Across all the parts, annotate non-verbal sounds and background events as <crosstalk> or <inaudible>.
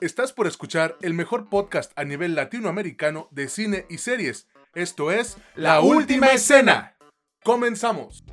Estás por escuchar el mejor podcast a nivel latinoamericano de cine y series. Esto es La Última Escena. Comenzamos.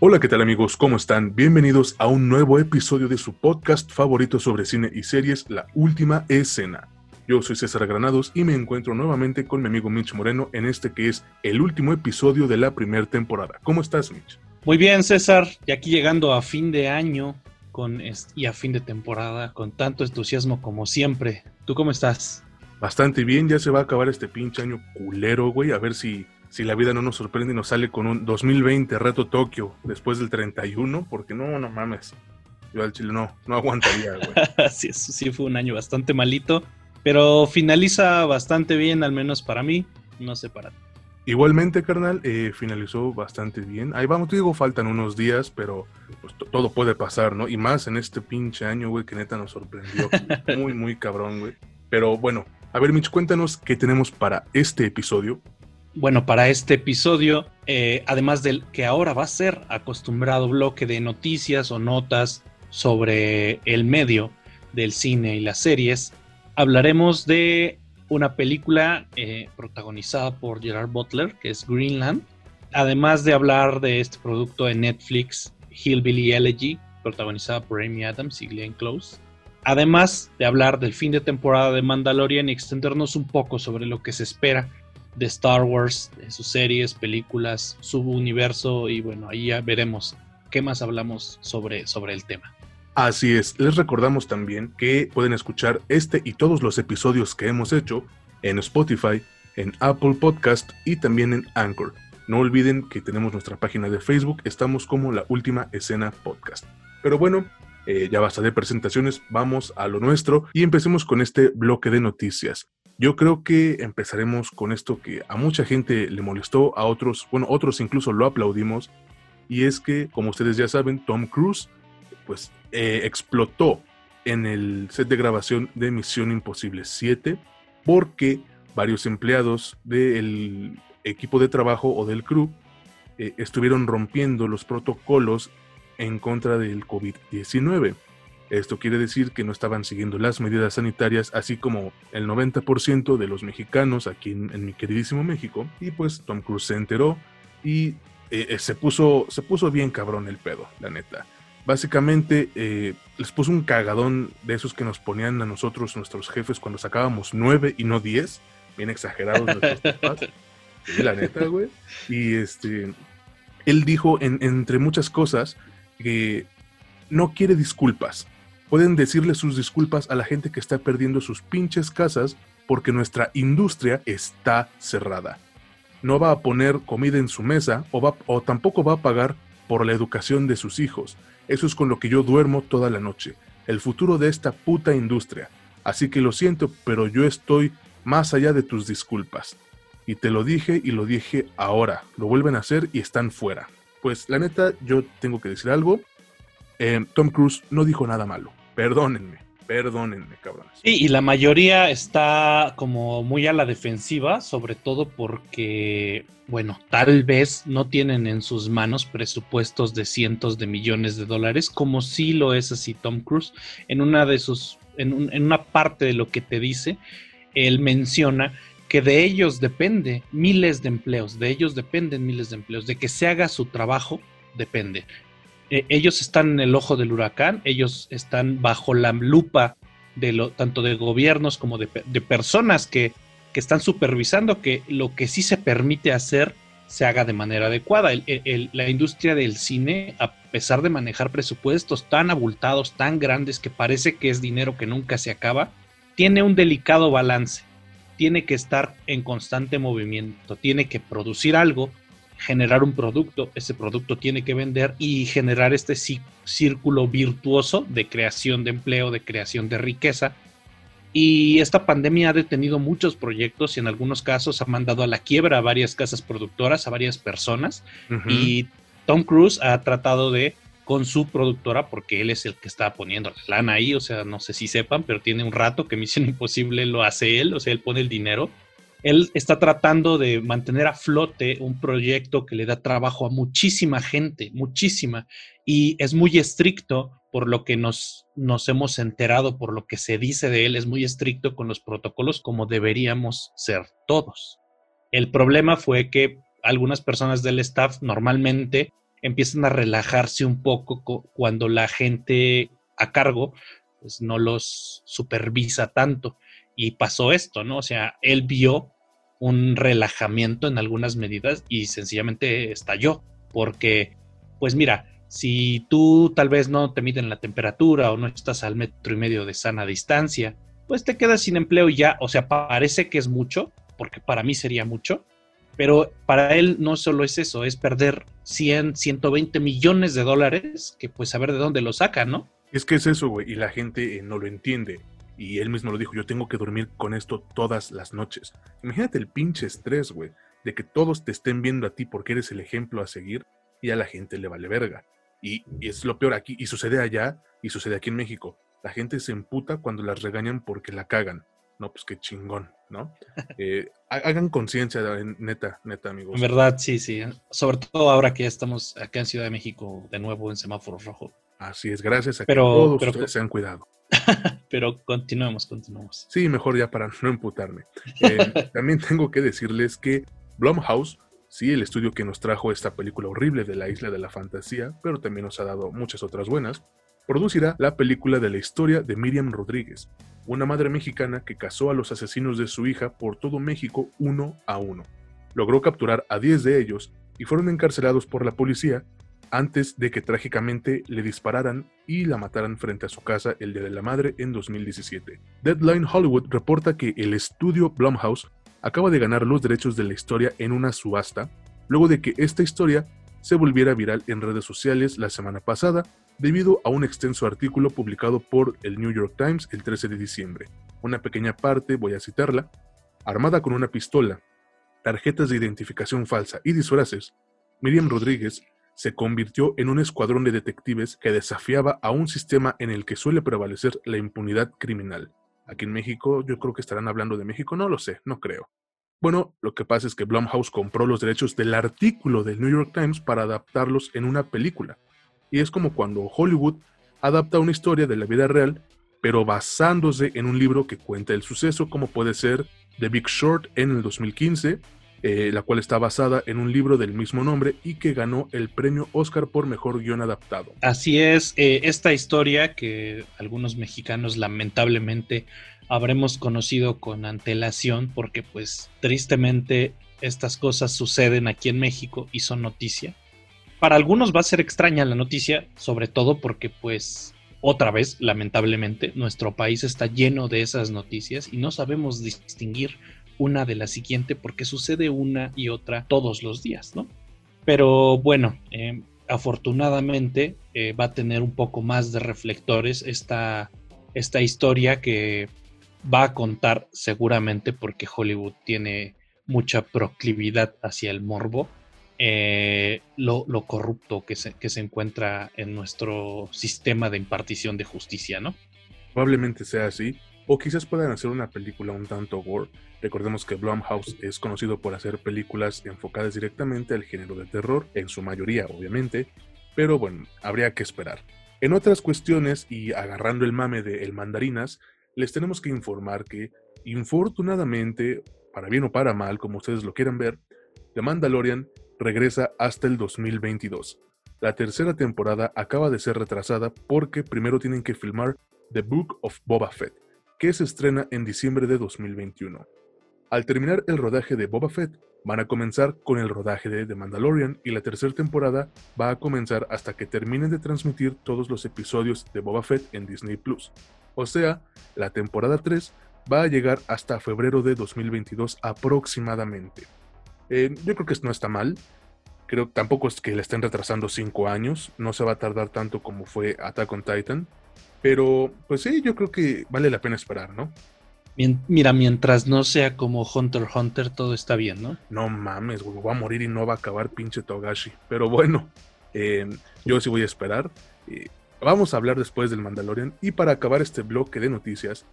Hola, ¿qué tal amigos? ¿Cómo están? Bienvenidos a un nuevo episodio de su podcast favorito sobre cine y series, La Última Escena. Yo soy César Granados y me encuentro nuevamente con mi amigo Mitch Moreno en este que es el último episodio de la primera temporada. ¿Cómo estás, Mitch? Muy bien, César. Y aquí llegando a fin de año con y a fin de temporada con tanto entusiasmo como siempre. ¿Tú cómo estás? Bastante bien, ya se va a acabar este pinche año culero, güey. A ver si, si la vida no nos sorprende y nos sale con un 2020 reto Tokio después del 31, porque no, no mames. Yo al Chile no, no aguantaría, güey. <laughs> sí, sí fue un año bastante malito, pero finaliza bastante bien, al menos para mí. No sé para ti. Igualmente, carnal, eh, finalizó bastante bien. Ahí vamos, te digo, faltan unos días, pero pues, todo puede pasar, ¿no? Y más en este pinche año, güey, que neta nos sorprendió. <laughs> muy, muy cabrón, güey. Pero bueno, a ver, Mitch, cuéntanos qué tenemos para este episodio. Bueno, para este episodio, eh, además del que ahora va a ser acostumbrado bloque de noticias o notas sobre el medio del cine y las series, hablaremos de una película eh, protagonizada por Gerard Butler, que es Greenland. Además de hablar de este producto en Netflix, Hillbilly Elegy, protagonizada por Amy Adams y Glenn Close. Además de hablar del fin de temporada de Mandalorian y extendernos un poco sobre lo que se espera de Star Wars, sus series, películas, su universo y bueno, ahí ya veremos qué más hablamos sobre, sobre el tema. Así es, les recordamos también que pueden escuchar este y todos los episodios que hemos hecho en Spotify, en Apple Podcast y también en Anchor. No olviden que tenemos nuestra página de Facebook, estamos como la última escena podcast. Pero bueno, eh, ya basta de presentaciones, vamos a lo nuestro y empecemos con este bloque de noticias. Yo creo que empezaremos con esto que a mucha gente le molestó, a otros, bueno, otros incluso lo aplaudimos, y es que, como ustedes ya saben, Tom Cruise pues eh, explotó en el set de grabación de Misión Imposible 7 porque varios empleados del equipo de trabajo o del crew eh, estuvieron rompiendo los protocolos en contra del COVID-19. Esto quiere decir que no estaban siguiendo las medidas sanitarias, así como el 90% de los mexicanos aquí en, mi queridísimo México. Y pues Tom Cruise se enteró y eh, se, puso, se puso bien cabrón el pedo, la neta. Básicamente eh, les puso un cagadón de esos que nos ponían a nosotros, nuestros jefes, cuando sacábamos nueve y no diez. Bien exagerados nuestros <laughs> papás. la neta, güey. Y este, él dijo, entre muchas cosas, que no quiere disculpas. Pueden decirle sus disculpas a la gente que está perdiendo sus pinches casas porque nuestra industria está cerrada. No va a poner comida en su mesa o, va, o tampoco va a pagar por la educación de sus hijos. Eso es con lo que yo duermo toda la noche, el futuro de esta puta industria. Así que lo siento, pero yo estoy más allá de tus disculpas. Y te lo dije y lo dije ahora. Lo vuelven a hacer y están fuera. Pues la neta, yo tengo que decir algo. Eh, Tom Cruise no dijo nada malo. Perdónenme. Perdónenme, cabrones. Sí, y la mayoría está como muy a la defensiva, sobre todo porque, bueno, tal vez no tienen en sus manos presupuestos de cientos de millones de dólares, como sí lo es así Tom Cruise. En una de sus, en, en una parte de lo que te dice, él menciona que de ellos depende miles de empleos, de ellos dependen miles de empleos, de que se haga su trabajo depende. Eh, ellos están en el ojo del huracán, ellos están bajo la lupa de tanto de gobiernos como de, personas que, están supervisando que lo que sí se permite hacer se haga de manera adecuada. la industria del cine, a pesar de manejar presupuestos tan abultados, tan grandes, que parece que es dinero que nunca se acaba, tiene un delicado balance. Tiene que estar en constante movimiento, tiene que producir algo generar un producto, ese producto tiene que vender y generar este círculo virtuoso de creación de empleo, de creación de riqueza. Y esta pandemia ha detenido muchos proyectos y en algunos casos ha mandado a la quiebra a varias casas productoras, a varias personas. Y Tom Cruise ha tratado de, con su productora, porque él es el que está poniendo la lana ahí, o sea, no sé si sepan, pero tiene un rato que Misión Imposible lo hace él, o sea, él pone el dinero él está tratando de mantener a flote un proyecto que le da trabajo a muchísima gente, muchísima, y es muy estricto por lo que nos, hemos enterado, por lo que se dice de él, es muy estricto con los protocolos como deberíamos ser todos. El problema fue que algunas personas del staff normalmente empiezan a relajarse un poco cuando la gente a cargo pues no los supervisa tanto. Y pasó esto, ¿no? O sea, él vio un relajamiento en algunas medidas y sencillamente estalló. Porque, pues mira, si tú tal vez no te miden la temperatura o no estás al metro y medio de sana distancia, pues te quedas sin empleo y ya, o sea, parece que es mucho, porque para mí sería mucho, pero para él no solo es eso, es perder 100, 120 millones de dólares, que pues a ver de dónde lo saca, ¿no? Es que es eso, güey, y la gente eh, no lo entiende. Y él mismo lo dijo, yo tengo que dormir con esto todas las noches. Imagínate el pinche estrés, güey, de que todos te estén viendo a ti porque eres el ejemplo a seguir y a la gente le vale verga. Y, es lo peor aquí, y sucede allá, y sucede aquí en México. La gente se emputa cuando las regañan porque la cagan. No, pues qué chingón, ¿no? <laughs> Eh, hagan conciencia, neta, neta, amigos. En verdad, sí, sí. Sobre todo ahora que ya estamos acá en Ciudad de México de nuevo en semáforo rojo. Así es, gracias a que todos ustedes se han cuidado. <laughs> pero continuemos, continuemos. Sí, mejor ya para no emputarme. Eh, <laughs> también tengo que decirles que Blumhouse, sí, el estudio que nos trajo esta película horrible de la isla de la fantasía, pero también nos ha dado muchas otras buenas, producirá la película de la historia de Miriam Rodríguez, una madre mexicana que cazó a los asesinos de su hija por todo México uno a uno. Logró capturar a 10 de ellos y fueron encarcelados por la policía antes de que trágicamente le dispararan y la mataran frente a su casa el Día de la Madre en 2017. Deadline Hollywood reporta que el estudio Blumhouse acaba de ganar los derechos de la historia en una subasta, luego de que esta historia se volviera viral en redes sociales la semana pasada debido a un extenso artículo publicado por el New York Times el 13 de diciembre. Una pequeña parte, voy a citarla, armada con una pistola, tarjetas de identificación falsa y disfraces, Miriam Rodríguez se convirtió en un escuadrón de detectives que desafiaba a un sistema en el que suele prevalecer la impunidad criminal. Aquí en México, yo creo que estarán hablando de México, no lo sé, no creo. Bueno, lo que pasa es que Blumhouse compró los derechos del artículo del New York Times para adaptarlos en una película. Y es como cuando Hollywood adapta una historia de la vida real, pero basándose en un libro que cuenta el suceso, como puede ser The Big Short en el 2015, eh, la cual está basada en un libro del mismo nombre y que ganó el premio Oscar por mejor guion adaptado. Así es, eh, esta historia que algunos mexicanos lamentablemente habremos conocido con antelación porque pues tristemente estas cosas suceden aquí en México y son noticia. Para algunos va a ser extraña la noticia, sobre todo porque pues otra vez, lamentablemente, nuestro país está lleno de esas noticias y no sabemos distinguir una de la siguiente porque sucede una y otra todos los días, ¿no? Pero bueno, eh, afortunadamente eh, va a tener un poco más de reflectores esta, esta historia que va a contar seguramente porque Hollywood tiene mucha proclividad hacia el morbo, eh, lo, corrupto que se, que se encuentra en nuestro sistema de impartición de justicia, ¿no? Probablemente sea así, o quizás puedan hacer una película un tanto gore. Recordemos que Blumhouse es conocido por hacer películas enfocadas directamente al género de terror, en su mayoría obviamente, pero bueno, habría que esperar. En otras cuestiones y agarrando el mame de El Mandarinas, les tenemos que informar que, infortunadamente, para bien o para mal, como ustedes lo quieran ver, The Mandalorian regresa hasta el 2022. La tercera temporada acaba de ser retrasada porque primero tienen que filmar The Book of Boba Fett, que se estrena en diciembre de 2021. Al terminar el rodaje de Boba Fett, van a comenzar con el rodaje de The Mandalorian y la tercera temporada va a comenzar hasta que terminen de transmitir todos los episodios de Boba Fett en Disney Plus. O sea, la temporada 3 va a llegar hasta febrero de 2022 aproximadamente. Eh, yo creo que esto no está mal. Creo tampoco es que le estén retrasando 5 años. No se va a tardar tanto como fue Attack on Titan. Pero, pues sí, yo creo que vale la pena esperar, ¿no? Mira, mientras no sea como Hunter Hunter, todo está bien, ¿no? No mames, güey, va a morir y no va a acabar pinche Togashi. Pero bueno, eh, yo sí voy a esperar. Eh, vamos a hablar después del Mandalorian. Y para acabar este bloque de noticias,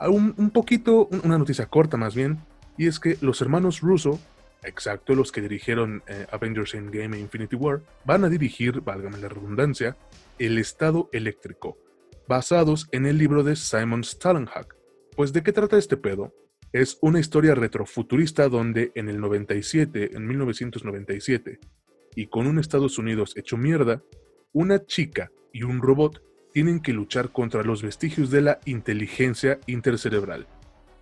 un, un poquito, una noticia corta más bien, Y es que los hermanos Russo, exacto los que dirigieron eh, Avengers Endgame e Infinity War, van a dirigir, válgame la redundancia, El Estado Eléctrico, basados en el libro de Simon Stallenhack. Pues ¿de qué trata este pedo? Es una historia retrofuturista donde en el 97, en 1997, y con un Estados Unidos hecho mierda, una chica y un robot tienen que luchar contra los vestigios de la inteligencia intercerebral.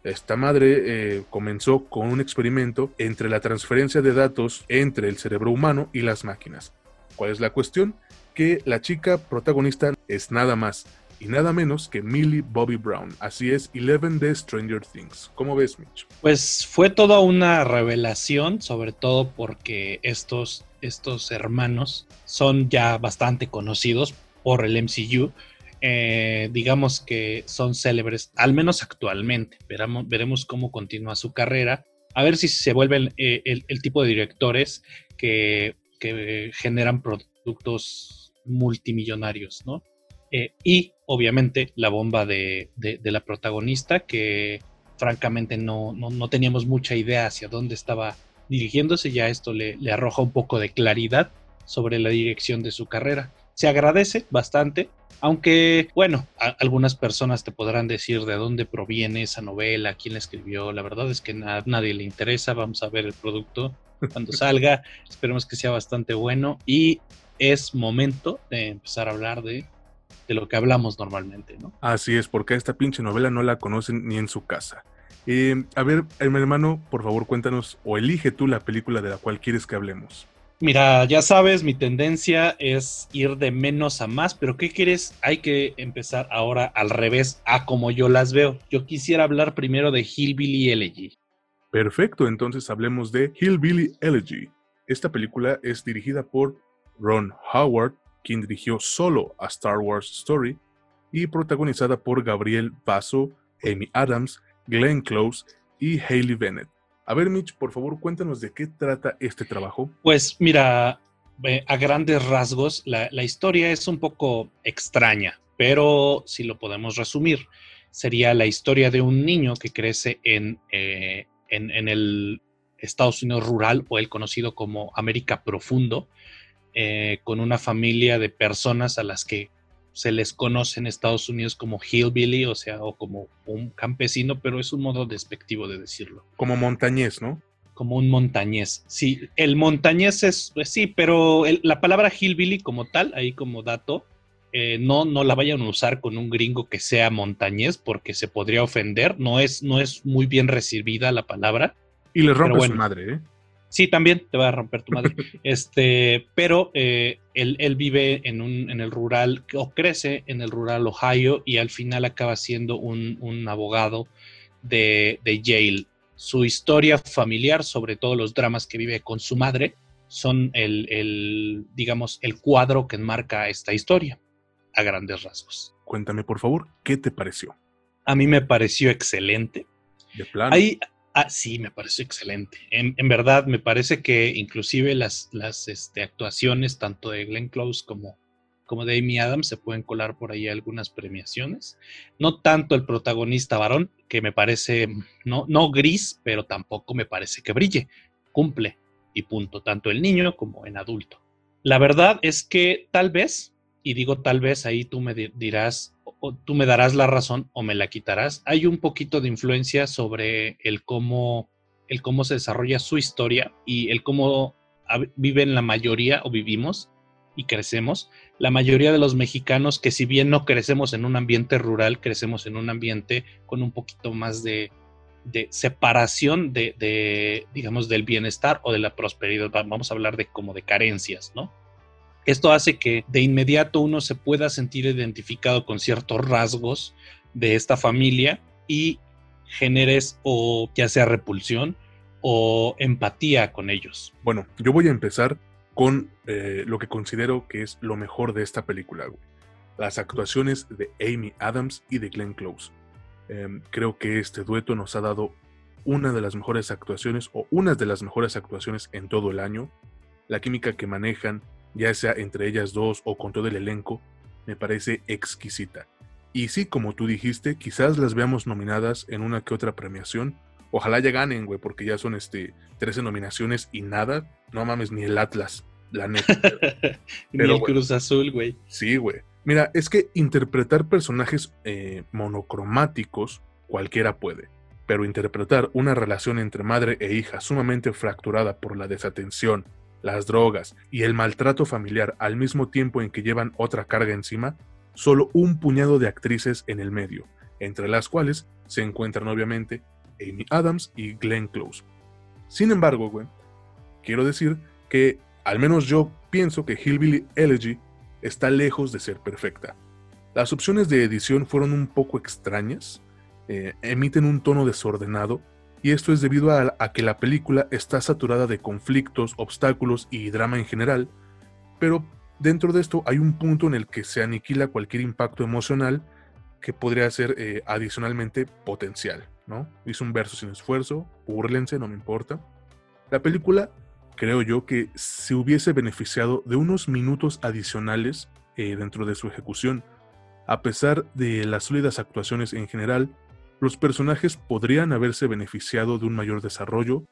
Esta madre eh, comenzó con un experimento entre la transferencia de datos entre el cerebro humano y las máquinas. ¿Cuál es la cuestión? Que la chica protagonista es nada más y nada menos que Millie Bobby Brown. Así es, Eleven de Stranger Things. ¿Cómo ves, Mitch? Pues fue toda una revelación, sobre todo porque estos, estos hermanos son ya bastante conocidos por el MCU. Eh, digamos que son célebres, al menos actualmente. Veremos, veremos cómo continúa su carrera. A ver si se vuelven eh, el, tipo de directores que, que generan productos multimillonarios, ¿no? Eh, y obviamente la bomba de, la protagonista, que francamente no, teníamos mucha idea hacia dónde estaba dirigiéndose, ya esto le, arroja un poco de claridad sobre la dirección de su carrera. Se agradece bastante, aunque, bueno, algunas personas te podrán decir de dónde proviene esa novela, quién la escribió. La verdad es que a nadie le interesa. Vamos a ver el producto cuando <laughs> salga. Esperemos que sea bastante bueno. Y es momento de empezar a hablar de de lo que hablamos normalmente, ¿no? Así es, porque esta pinche novela no la conocen ni en su casa. Eh, a ver, mi hermano, por favor cuéntanos o elige tú la película de la cual quieres que hablemos. Mira, ya sabes, mi tendencia es ir de menos a más, pero ¿qué quieres? Hay que empezar ahora al revés, a como yo las veo. Yo quisiera hablar primero de Hillbilly Elegy. Perfecto, entonces hablemos de Hillbilly Elegy. Esta película es dirigida por Ron Howard, quien dirigió solo a Star Wars Story, y protagonizada por Gabriel Basso, Amy Adams, Glenn Close y Hayley Bennett. A ver, Mitch, por favor, cuéntanos de qué trata este trabajo. Pues mira, eh, a grandes rasgos, la, historia es un poco extraña, pero si lo podemos resumir, sería la historia de un niño que crece en, eh, en, en el Estados Unidos rural o el conocido como América Profundo, eh, con una familia de personas a las que se les conoce en Estados Unidos como hillbilly, o sea, o como un campesino, pero es un modo despectivo de decirlo. Como montañés, ¿no? Como un montañés. Sí, el montañés es, pues sí, pero la palabra hillbilly como tal, ahí como dato, eh, no, no la vayan a usar con un gringo que sea montañés porque se podría ofender. No es, no es muy bien recibida la palabra. Y le rompe su madre, ¿eh? Sí, también te va a romper tu madre. <laughs> este, pero eh, él, vive en, un, en el rural, o crece en el rural Ohio, y al final acaba siendo un, abogado de, Yale. Su historia familiar, sobre todo los dramas que vive con su madre, son el, el, digamos, el cuadro que enmarca esta historia, a grandes rasgos. Cuéntame, por favor, ¿qué te pareció? A mí me pareció excelente. De plano. Hay, Ah, sí, me parece excelente. En, verdad, me parece que inclusive las, las este, actuaciones tanto de Glenn Close como, como de Amy Adams se pueden colar por ahí algunas premiaciones. No tanto el protagonista varón, que me parece no, no gris, pero tampoco me parece que brille. Cumple y punto, tanto el niño como en adulto. La verdad es que tal vez, y digo tal vez, ahí tú me dirás o tú me darás la razón o me la quitarás. Hay un poquito de influencia sobre el cómo, el cómo se desarrolla su historia y el cómo viven la mayoría o vivimos y crecemos. La mayoría de los mexicanos que si bien no crecemos en un ambiente rural, crecemos en un ambiente con un poquito más de, separación de, de, digamos, del bienestar o de la prosperidad. Vamos a hablar de como de carencias, ¿no? Esto hace que de inmediato uno se pueda sentir identificado con ciertos rasgos de esta familia y generes o ya sea repulsión o empatía con ellos. Bueno, yo voy a empezar con eh, lo que considero que es lo mejor de esta película, las actuaciones de Amy Adams y de Glenn Close. Em, creo que este dueto nos ha dado una de las mejores actuaciones o unas de las mejores actuaciones en todo el año. La química que manejan, ya sea entre ellas dos o con todo el elenco, me parece exquisita. Y sí, como tú dijiste, quizás las veamos nominadas en una que otra premiación, Ojalá ya ganen, güey, porque ya son este 13 nominaciones y nada. No mames, ni el Atlas, la neta. <laughs> ni el Cruz Azul, güey. Sí, güey. Mira, es que interpretar personajes eh, monocromáticos cualquiera puede, pero interpretar una relación entre madre e hija sumamente fracturada por la desatención, las drogas y el maltrato familiar al mismo tiempo en que llevan otra carga encima, solo un puñado de actrices en el medio, entre las cuales se encuentran obviamente Amy Adams y Glenn Close. Sin embargo, güey, quiero decir que al menos yo pienso que Hillbilly Elegy está lejos de ser perfecta. Las opciones de edición fueron un poco extrañas, eh, emiten un tono desordenado, y esto es debido a, que la película está saturada de conflictos, obstáculos y drama en general, pero dentro de esto hay un punto en el que se aniquila cualquier impacto emocional que podría ser eh, adicionalmente potencial, ¿no? Hice un verso sin esfuerzo, burlense, no me importa. La película, creo yo, que se hubiese beneficiado de unos minutos adicionales eh, dentro de su ejecución. A pesar de las sólidas actuaciones en general, los personajes podrían haberse beneficiado de un mayor desarrollo.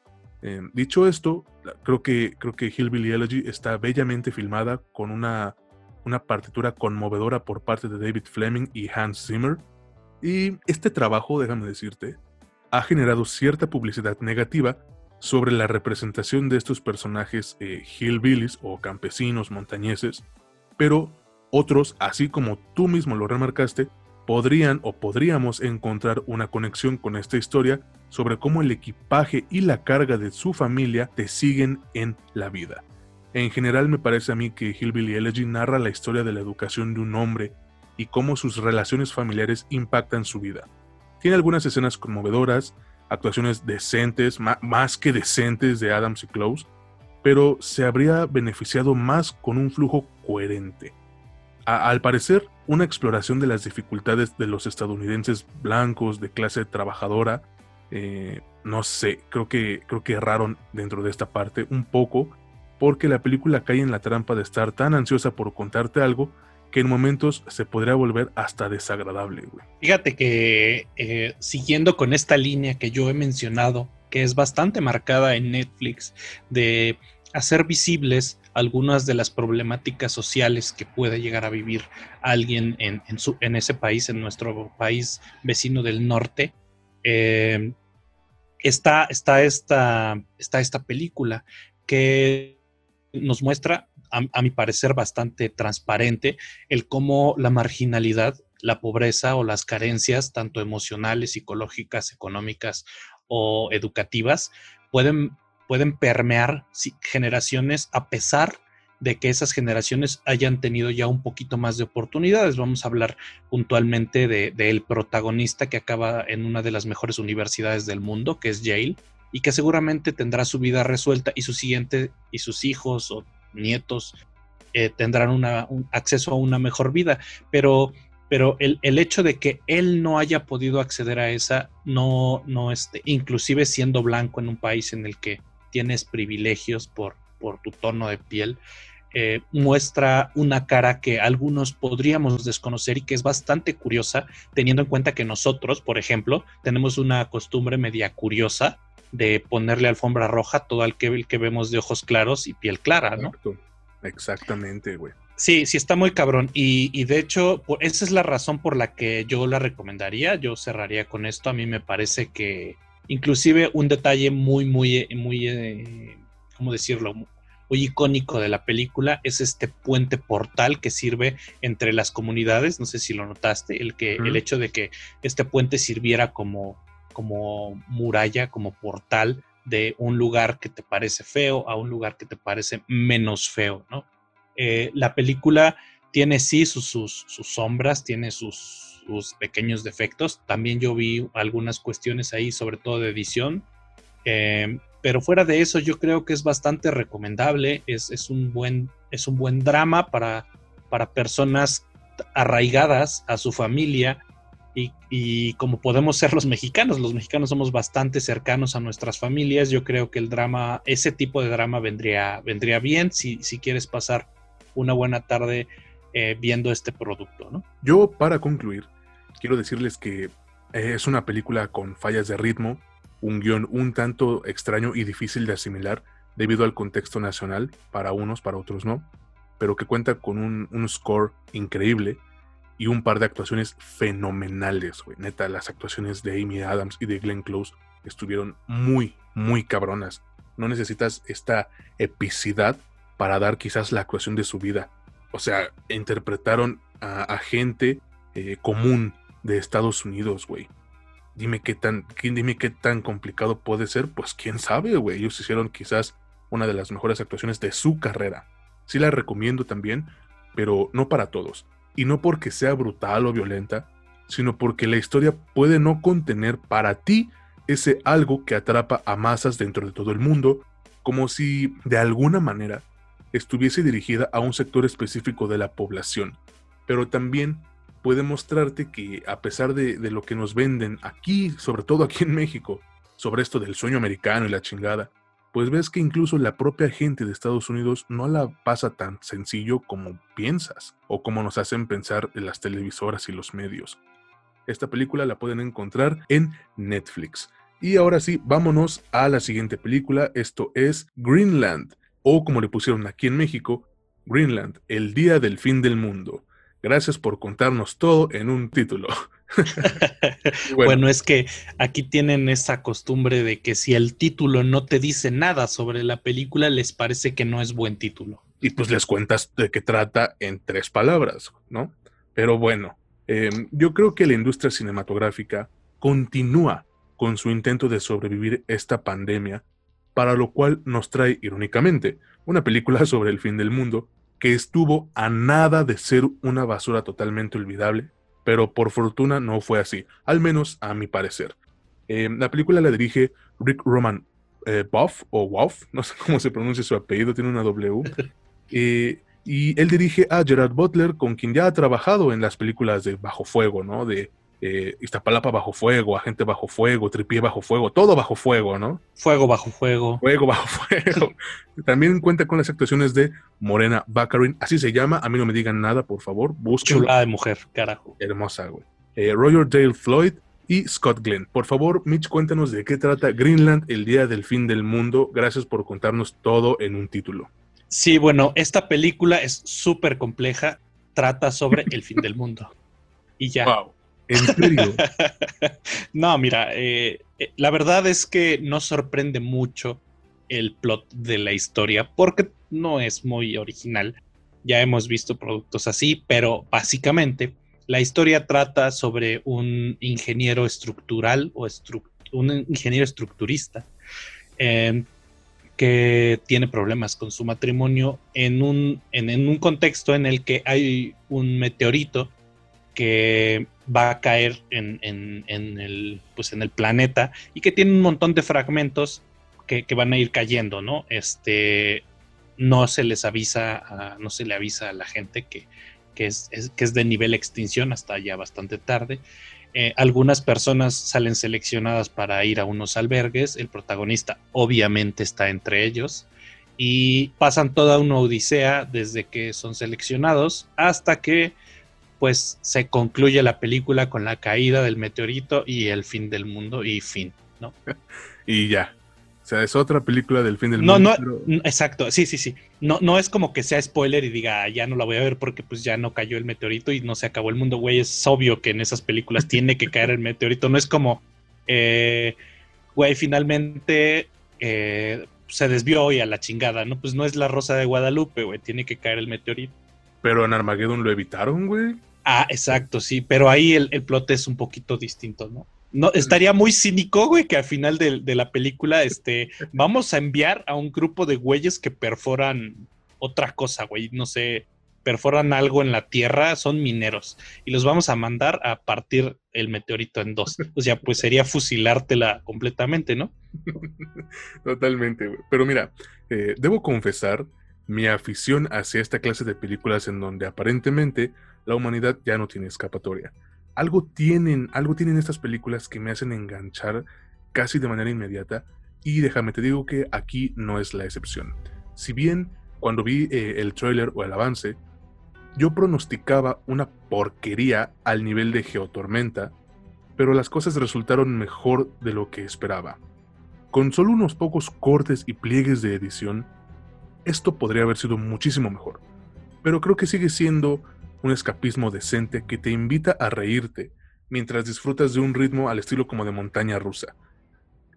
Eh, dicho esto, creo que, creo que Hillbilly Elegy está bellamente filmada con una, una partitura conmovedora por parte de David Fleming y Hans Zimmer. Y este trabajo, déjame decirte, ha generado cierta publicidad negativa sobre la representación de estos personajes eh, hillbillies o campesinos montañeses, pero otros, así como tú mismo lo remarcaste, podrían o podríamos encontrar una conexión con esta historia sobre cómo el equipaje y la carga de su familia te siguen en la vida. En general me parece a mí que Hillbilly Elegy narra la historia de la educación de un hombre y cómo sus relaciones familiares impactan su vida. Tiene algunas escenas conmovedoras, actuaciones decentes, más que decentes de Adams y Close, pero se habría beneficiado más con un flujo coherente al parecer, una exploración de las dificultades de los estadounidenses blancos de clase trabajadora, eh, no sé, creo que, creo que erraron dentro de esta parte un poco, porque la película cae en la trampa de estar tan ansiosa por contarte algo que en momentos se podría volver hasta desagradable. Fíjate que eh, siguiendo con esta línea que yo he mencionado, que es bastante marcada en Netflix, de hacer visibles algunas de las problemáticas sociales que puede llegar a vivir alguien en, su, en ese país, en nuestro país vecino del norte. Eh, está, está, esta, está esta película que nos muestra, a, mi parecer, bastante transparente el cómo la marginalidad, la pobreza o las carencias, tanto emocionales, psicológicas, económicas o educativas, pueden pueden permear generaciones a pesar de que esas generaciones hayan tenido ya un poquito más de oportunidades. Vamos a hablar puntualmente del de, protagonista que acaba en una de las mejores universidades del mundo, que es Yale, y que seguramente tendrá su vida resuelta y su siguiente y sus hijos o nietos eh, tendrán una, un acceso a una mejor vida. Pero, pero el, el, hecho de que él no haya podido acceder a esa, no, no este, inclusive siendo blanco en un país en el que tienes privilegios por, por tu tono de piel, eh, muestra una cara que algunos podríamos desconocer y que es bastante curiosa, teniendo en cuenta que nosotros, por ejemplo, tenemos una costumbre media curiosa de ponerle alfombra roja todo al que, que vemos de ojos claros y piel clara, ¿no? Exactamente, güey. Sí, sí está muy cabrón. Y, y, de hecho, esa es la razón por la que yo la recomendaría. Yo cerraría con esto. A mí me parece que Inclusive un detalle muy, muy, muy, eh, ¿cómo decirlo? Muy icónico de la película es este puente portal que sirve entre las comunidades. No sé si lo notaste, el que el hecho de que este puente sirviera como, como muralla, como portal de un lugar que te parece feo a un lugar que te parece menos feo, ¿no? Eh, la película tiene sí sus, sus, sus sombras, tiene sus, sus pequeños defectos. También yo vi algunas cuestiones ahí, sobre todo de edición. Eh, pero fuera de eso, yo creo que es bastante recomendable. Es, es, un, buen, es un buen drama para, para personas arraigadas a su familia. Y, y, como podemos ser los mexicanos, los mexicanos somos bastante cercanos a nuestras familias. Yo creo que el drama, ese tipo de drama vendría, vendría bien si, si quieres pasar una buena tarde eh, viendo este producto. ¿no? Yo, para concluir, quiero decirles que eh, es una película con fallas de ritmo, un guion un tanto extraño y difícil de asimilar debido al contexto nacional, para unos, para otros no, pero que cuenta con un, score increíble y un par de actuaciones fenomenales, güey. Neta, las actuaciones de Amy Adams y de Glenn Close estuvieron muy, muy cabronas. No necesitas esta epicidad para dar quizás la actuación de su vida. O sea, interpretaron a, gente eh, común de Estados Unidos, güey. Dime qué tan, dime qué tan complicado puede ser. Pues quién sabe, güey. Ellos hicieron quizás una de las mejores actuaciones de su carrera. Sí la recomiendo también, pero no para todos. Y no porque sea brutal o violenta, sino porque la historia puede no contener para ti ese algo que atrapa a masas dentro de todo el mundo, como si de alguna manera estuviese dirigida a un sector específico de la población, pero también puede mostrarte que a pesar de, lo que nos venden aquí, sobre todo aquí en México, sobre esto del sueño americano y la chingada, pues ves que incluso la propia gente de Estados Unidos no la pasa tan sencillo como piensas o como nos hacen pensar en las televisoras y los medios. Esta película la pueden encontrar en Netflix. Y ahora sí, vámonos a la siguiente película. Esto es Greenland, o como le pusieron aquí en México, Greenland, el día del fin del mundo. Gracias por contarnos todo en un título. <laughs> bueno. es que aquí tienen esa costumbre de que si el título no te dice nada sobre la película, les parece que no es buen título. Y pues les cuentas de qué trata en tres palabras, ¿no? Pero bueno, em, yo creo que la industria cinematográfica continúa con su intento de sobrevivir esta pandemia para lo cual nos trae, irónicamente, una película <laughs> sobre el fin del mundo que estuvo a nada de ser una basura totalmente olvidable, pero por fortuna no fue así, al menos a mi parecer. Eh, la película la dirige Rick Roman eh, Buff, o Woff, no sé <laughs> cómo se pronuncia su apellido, tiene una W. <laughs> Eh, y él dirige a Gerard Butler, con quien ya ha trabajado en las películas de Bajo Fuego, ¿no? De eh, Iztapalapa bajo fuego, Agente bajo fuego, Tripié bajo fuego, todo bajo fuego, ¿no? Fuego bajo fuego. Fuego bajo fuego. <laughs> También cuenta con las actuaciones de Morena Baccarin, así se llama, a mí no me digan nada, por favor, busquen. Chulada de mujer, carajo. Hermosa, güey. Eh, Roger Dale Floyd y Scott Glenn. Por favor, Mitch, cuéntanos de qué trata Greenland, el día del fin del mundo. Gracias por contarnos todo en un título. Sí, bueno, esta película es súper compleja, trata sobre el fin del mundo. Y ya. Wow. ¿En serio? <laughs> no, mira, eh, eh, la verdad es que no sorprende mucho el plot de la historia porque no es muy original. Ya hemos visto productos así, pero básicamente la historia trata sobre un ingeniero estructural o un ingeniero estructurista em, que tiene problemas con su matrimonio en un, en un contexto en el que hay un meteorito que va a caer en, el, pues en el planeta y que tiene un montón de fragmentos que, van a ir cayendo, ¿no? Este, no se les avisa, no se le avisa a la gente que, es, que es de nivel extinción hasta ya bastante tarde. Eh, algunas personas salen seleccionadas para ir a unos albergues, el protagonista obviamente está entre ellos y pasan toda una odisea desde que son seleccionados hasta que pues se concluye la película con la caída del meteorito y el fin del mundo y fin, ¿no? <laughs> y ya. O sea, es otra película del fin del mundo. No, no, exacto, sí, sí, sí. No, no es como que sea spoiler y diga, ah, ya no la voy a ver porque pues ya no cayó el meteorito y no se acabó el mundo, güey. Es obvio que en esas películas <laughs> tiene que caer el meteorito. No es como, eh, güey, finalmente eh, se desvió hoy a la chingada, ¿no? Pues no es la rosa de Guadalupe, güey, tiene que caer el meteorito. Pero en Armageddon lo evitaron, güey. Ah, exacto, sí, pero ahí el, el plot es un poquito distinto, ¿no? No, estaría muy cínico, güey, que al final de, la película, este, <laughs> vamos a enviar a un grupo de güeyes que perforan otra cosa, güey, no sé, perforan algo en la Tierra, son mineros, y los vamos a mandar a partir el meteorito en dos. O sea, pues sería fusilártela completamente, ¿no? <laughs> Totalmente, güey. Pero mira, eh, debo confesar mi afición hacia esta clase de películas en donde aparentemente la humanidad ya no tiene escapatoria. Algo tienen, algo tienen estas películas que me hacen enganchar casi de manera inmediata y déjame te digo que aquí no es la excepción. Si bien cuando vi eh, el trailer o el avance, yo pronosticaba una porquería al nivel de Geotormenta, pero las cosas resultaron mejor de lo que esperaba. Con solo unos pocos cortes y pliegues de edición, esto podría haber sido muchísimo mejor, pero creo que sigue siendo un escapismo decente que te invita a reírte mientras disfrutas de un ritmo al estilo como de montaña rusa.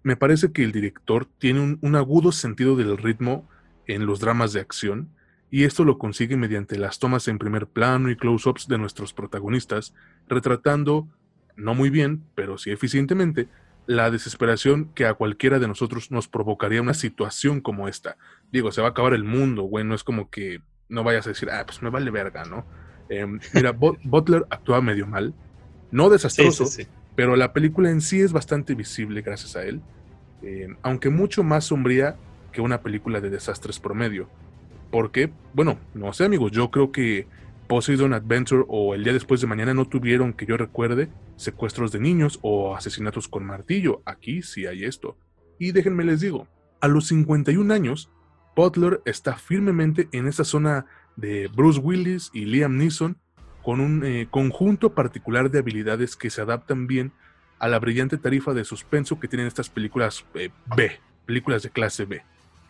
Me parece que el director tiene un, un agudo sentido del ritmo en los dramas de acción, y esto lo consigue mediante las tomas en primer plano y close-ups de nuestros protagonistas, retratando, no muy bien, pero sí eficientemente, la desesperación que a cualquiera de nosotros nos provocaría una situación como esta. Digo, se va a acabar el mundo, güey, no es como que no vayas a decir, ah, pues me vale verga, ¿no? Em, mira, <laughs> Butler actúa medio mal, no desastroso, pero la película en sí es bastante visible gracias a él, em, aunque mucho más sombría que una película de desastres promedio. Porque, bueno, no sé amigos, yo creo que Poseidon Adventure o El día después de mañana no tuvieron, que yo recuerde, secuestros de niños o asesinatos con martillo. Aquí sí hay esto. Y déjenme les digo, a los 51 años, Butler está firmemente en esa zona de Bruce Willis y Liam Neeson con un eh, conjunto particular de habilidades que se adaptan bien a la brillante tarifa de suspenso que tienen estas películas eh, B, películas de clase B.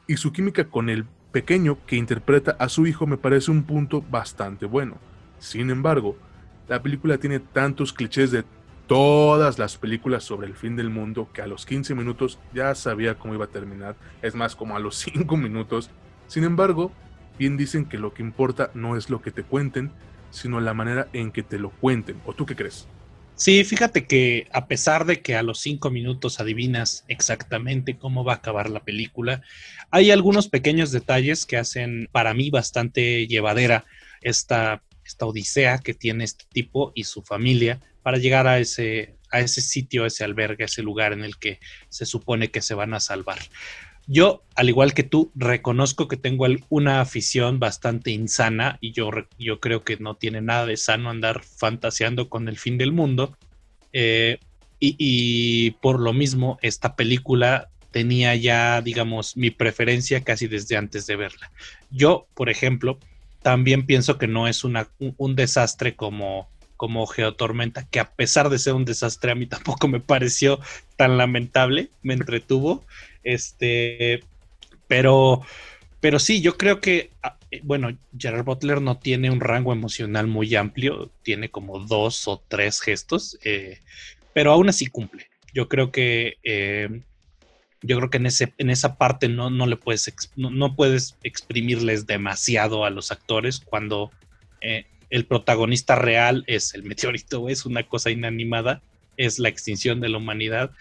Y su química con el pequeño que interpreta a su hijo me parece un punto bastante bueno. Sin embargo, la película tiene tantos clichés de todas las películas sobre el fin del mundo que a los 15 minutos ya sabía cómo iba a terminar, es más como a los <laughs> 5 minutos. Sin embargo, bien dicen que lo que importa no es lo que te cuenten, sino la manera en que te lo cuenten. ¿O tú qué crees? Sí, fíjate que a pesar de que a los cinco minutos adivinas exactamente cómo va a acabar la película, hay algunos pequeños detalles que hacen para mí bastante llevadera esta, esta odisea que tiene este tipo y su familia para llegar a ese, a ese sitio, a ese albergue, a ese lugar en el que se supone que se van a salvar. Yo, al igual que tú, reconozco que tengo una afición bastante insana y yo, yo creo que no tiene nada de sano andar fantaseando con el fin del mundo. Eh, y, por lo mismo, esta película tenía ya, digamos, mi preferencia casi desde antes de verla. Yo, por ejemplo, también pienso que no es una, un, desastre como, como Geotormenta, que a pesar de ser un desastre, a mí tampoco me pareció tan lamentable, me entretuvo. Este, pero, pero sí, yo creo que, ah, eh, bueno, Gerard Butler no tiene un rango emocional muy amplio, tiene como dos o tres gestos, eh, pero aún así cumple. Yo creo que, eh, yo creo que en, ese, en esa parte no, no le puedes, no, puedes exprimirles demasiado a los actores cuando el protagonista real es el meteorito, es una cosa inanimada, es la extinción de la humanidad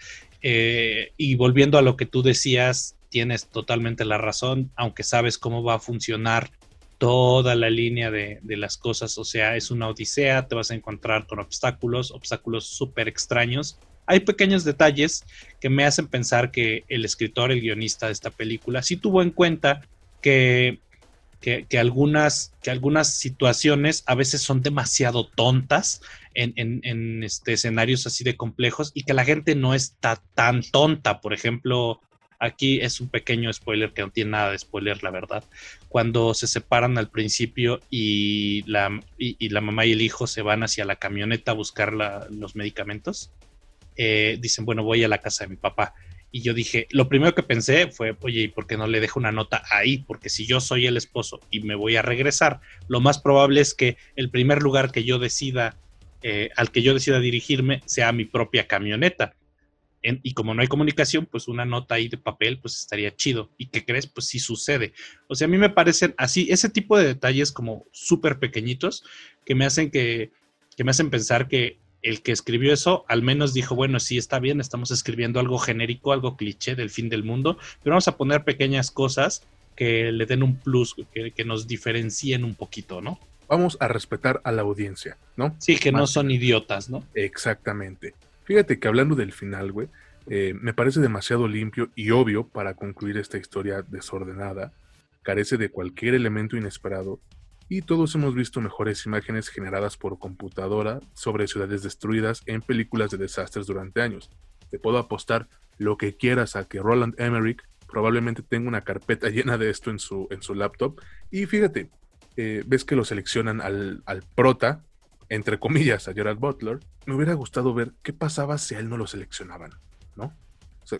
eh, y volviendo a lo que tú decías, tienes totalmente la razón, aunque sabes cómo va a funcionar toda la línea de, las cosas, o sea, es una odisea, te vas a encontrar con obstáculos, obstáculos súper extraños. Hay pequeños detalles que me hacen pensar que el escritor, el guionista de esta película, sí tuvo en cuenta que, que, algunas, que algunas situaciones a veces son demasiado tontas en, este, escenarios así de complejos y que la gente no está tan tonta. Por ejemplo, aquí es un pequeño spoiler que no tiene nada de spoiler, la verdad. Cuando se separan al principio y la, y, la mamá y el hijo se van hacia la camioneta a buscar los medicamentos, eh, dicen, bueno, voy a la casa de mi papá. Y yo dije, lo primero que pensé fue, oye, ¿y por qué no le dejo una nota ahí? Porque si yo soy el esposo y me voy a regresar, lo más probable es que el primer lugar que yo decida eh, al que yo decida dirigirme sea mi propia camioneta. y como no hay comunicación, pues una nota ahí de papel, pues estaría chido. ¿Y qué crees? Pues sí sucede. O sea, a mí me parecen así, ese tipo de detalles como súper pequeñitos que me hacen que, que me hacen pensar que el que escribió eso al menos dijo, bueno, sí está bien, estamos escribiendo algo genérico, algo cliché del fin del mundo, pero vamos a poner pequeñas cosas que le den un plus, que, que nos diferencien un poquito, ¿no? vamos a respetar a la audiencia, ¿no? Sí, que no son idiotas, ¿no? Exactamente. Fíjate que hablando del final, güey, eh, me parece demasiado limpio y obvio para concluir esta historia desordenada. Carece de cualquier elemento inesperado y todos hemos visto mejores imágenes generadas por computadora sobre ciudades destruidas en películas de desastres durante años. Te puedo apostar lo que quieras a que Roland Emmerich probablemente tenga una carpeta <laughs> llena de esto en su, en su laptop. Y fíjate, eh, ves que lo seleccionan al, prota entre comillas, a Gerald Butler, me hubiera gustado ver qué pasaba si a él no lo seleccionaban, ¿no?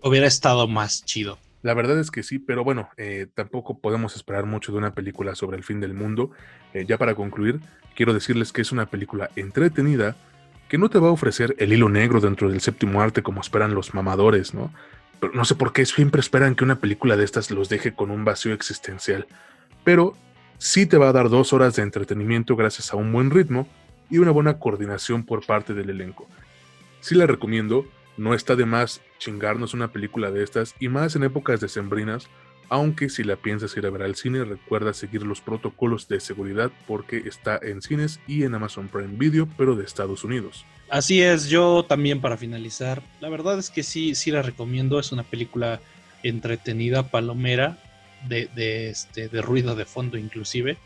hubiera estado más chido. La verdad es que sí, pero bueno, eh, tampoco podemos esperar mucho de una película sobre el fin del mundo. Eh, ya para concluir, quiero decirles que es una película entretenida que no te va a ofrecer el hilo negro dentro del séptimo arte como esperan los mamadores, ¿no? Pero no sé por qué siempre esperan que una película de estas los deje con un vacío existencial. Pero sí te va a dar dos horas de entretenimiento gracias a un buen ritmo y una buena coordinación por parte del elenco. Sí la recomiendo, no está de más chingarnos una película de estas y más en épocas decembrinas, aunque si la piensas ir a ver al cine recuerda seguir los protocolos de seguridad porque está en cines y en Amazon Prime Video, pero de Estados Unidos. Así es, yo también para finalizar, la verdad es que sí, sí la recomiendo, es una película entretenida, palomera, de, de, este, de ruido de fondo inclusive.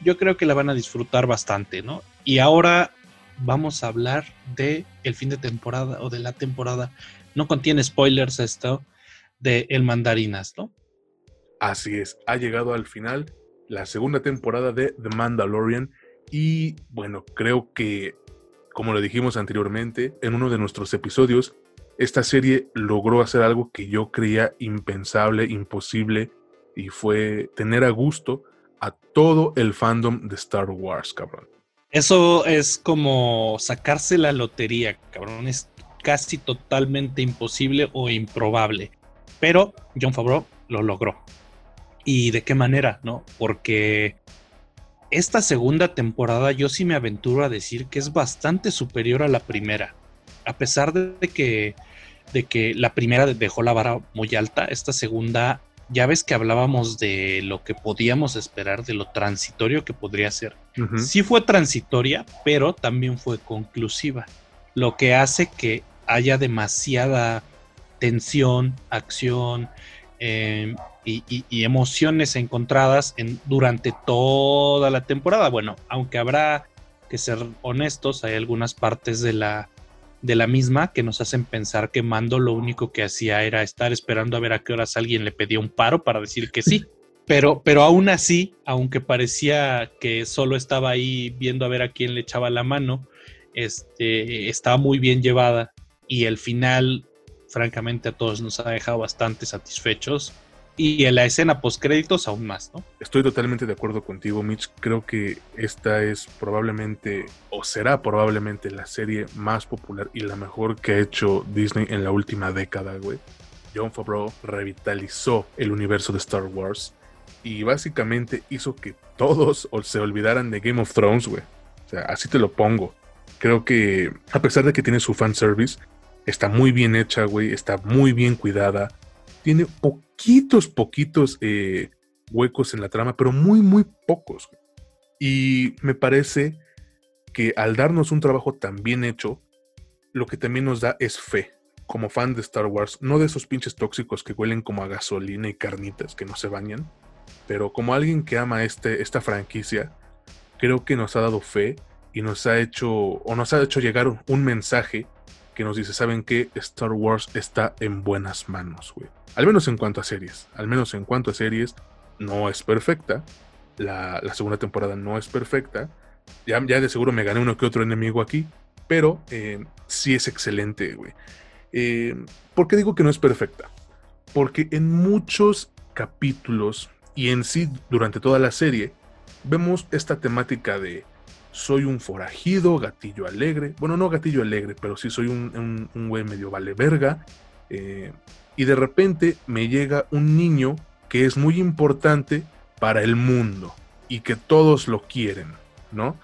Yo creo que la van a disfrutar bastante, ¿no? Y ahora vamos a hablar de el fin de temporada o de la temporada. No contiene spoilers esto de El Mandarinas, ¿no? Así es, ha llegado al final la segunda temporada de The Mandalorian y bueno, creo que como lo dijimos anteriormente en uno de nuestros episodios, esta serie logró hacer algo que yo creía impensable, imposible y fue tener a gusto a todo el fandom de Star Wars, cabrón. Eso es como sacarse la lotería, cabrón. Es casi totalmente imposible o improbable. Pero John Favreau lo logró. ¿Y de qué manera? ¿No? Porque esta segunda temporada yo sí me aventuro a decir que es bastante superior a la primera. A pesar de que, de que la primera dejó la vara muy alta, esta segunda ya ves que hablábamos de lo que podíamos esperar, de lo transitorio que podría ser. Sí fue transitoria, pero también fue conclusiva, lo que hace que haya demasiada tensión, acción em, y, emociones encontradas en, durante toda la temporada. Bueno, aunque habrá que ser honestos, hay algunas partes de la de la misma que nos hacen pensar que Mando lo único que hacía era estar esperando a ver a qué horas alguien le pedía un paro para decir que sí. <laughs> Pero, pero aún así, aunque parecía que solo estaba ahí viendo a ver a quién le echaba la mano, este, estaba muy bien llevada y el final, francamente, a todos nos ha dejado bastante satisfechos y en la escena post créditos aún más, ¿no? Estoy totalmente de acuerdo contigo, Mitch. Creo que esta es probablemente o será probablemente la serie más popular y la mejor que ha hecho Disney en la última década, güey. John Favreau revitalizó el universo de Star Wars y básicamente hizo que todos se olvidaran de Game of Thrones, güey. O sea, así te lo pongo. Creo que a pesar de que tiene su fanservice, está muy bien hecha, güey, está muy bien cuidada tiene poquitos, poquitos eh, huecos en la trama, pero muy, muy pocos. Y me parece que al darnos un trabajo tan bien hecho, lo que también nos da es fe, como fan de Star Wars, no de esos pinches tóxicos que huelen como a gasolina y carnitas que no se bañan, pero como alguien que ama este, esta franquicia, creo que nos ha dado fe y nos ha hecho, o nos ha hecho llegar un mensaje que nos dice, ¿saben qué? Star Wars está en buenas manos, güey. Al menos en cuanto a series. Al menos en cuanto a series, no es perfecta. La, segunda temporada no es perfecta. Ya, ya, de seguro me gané uno que otro enemigo aquí. Pero eh, sí es excelente, güey. Eh, ¿Por qué digo que no es perfecta? Porque en muchos capítulos y en sí durante toda la serie vemos esta temática de soy un forajido, gatillo alegre. Bueno, no gatillo alegre, pero sí soy un, un, güey medio vale verga. Eh, y de repente me llega un niño que es muy importante para el mundo y que todos lo quieren, ¿no?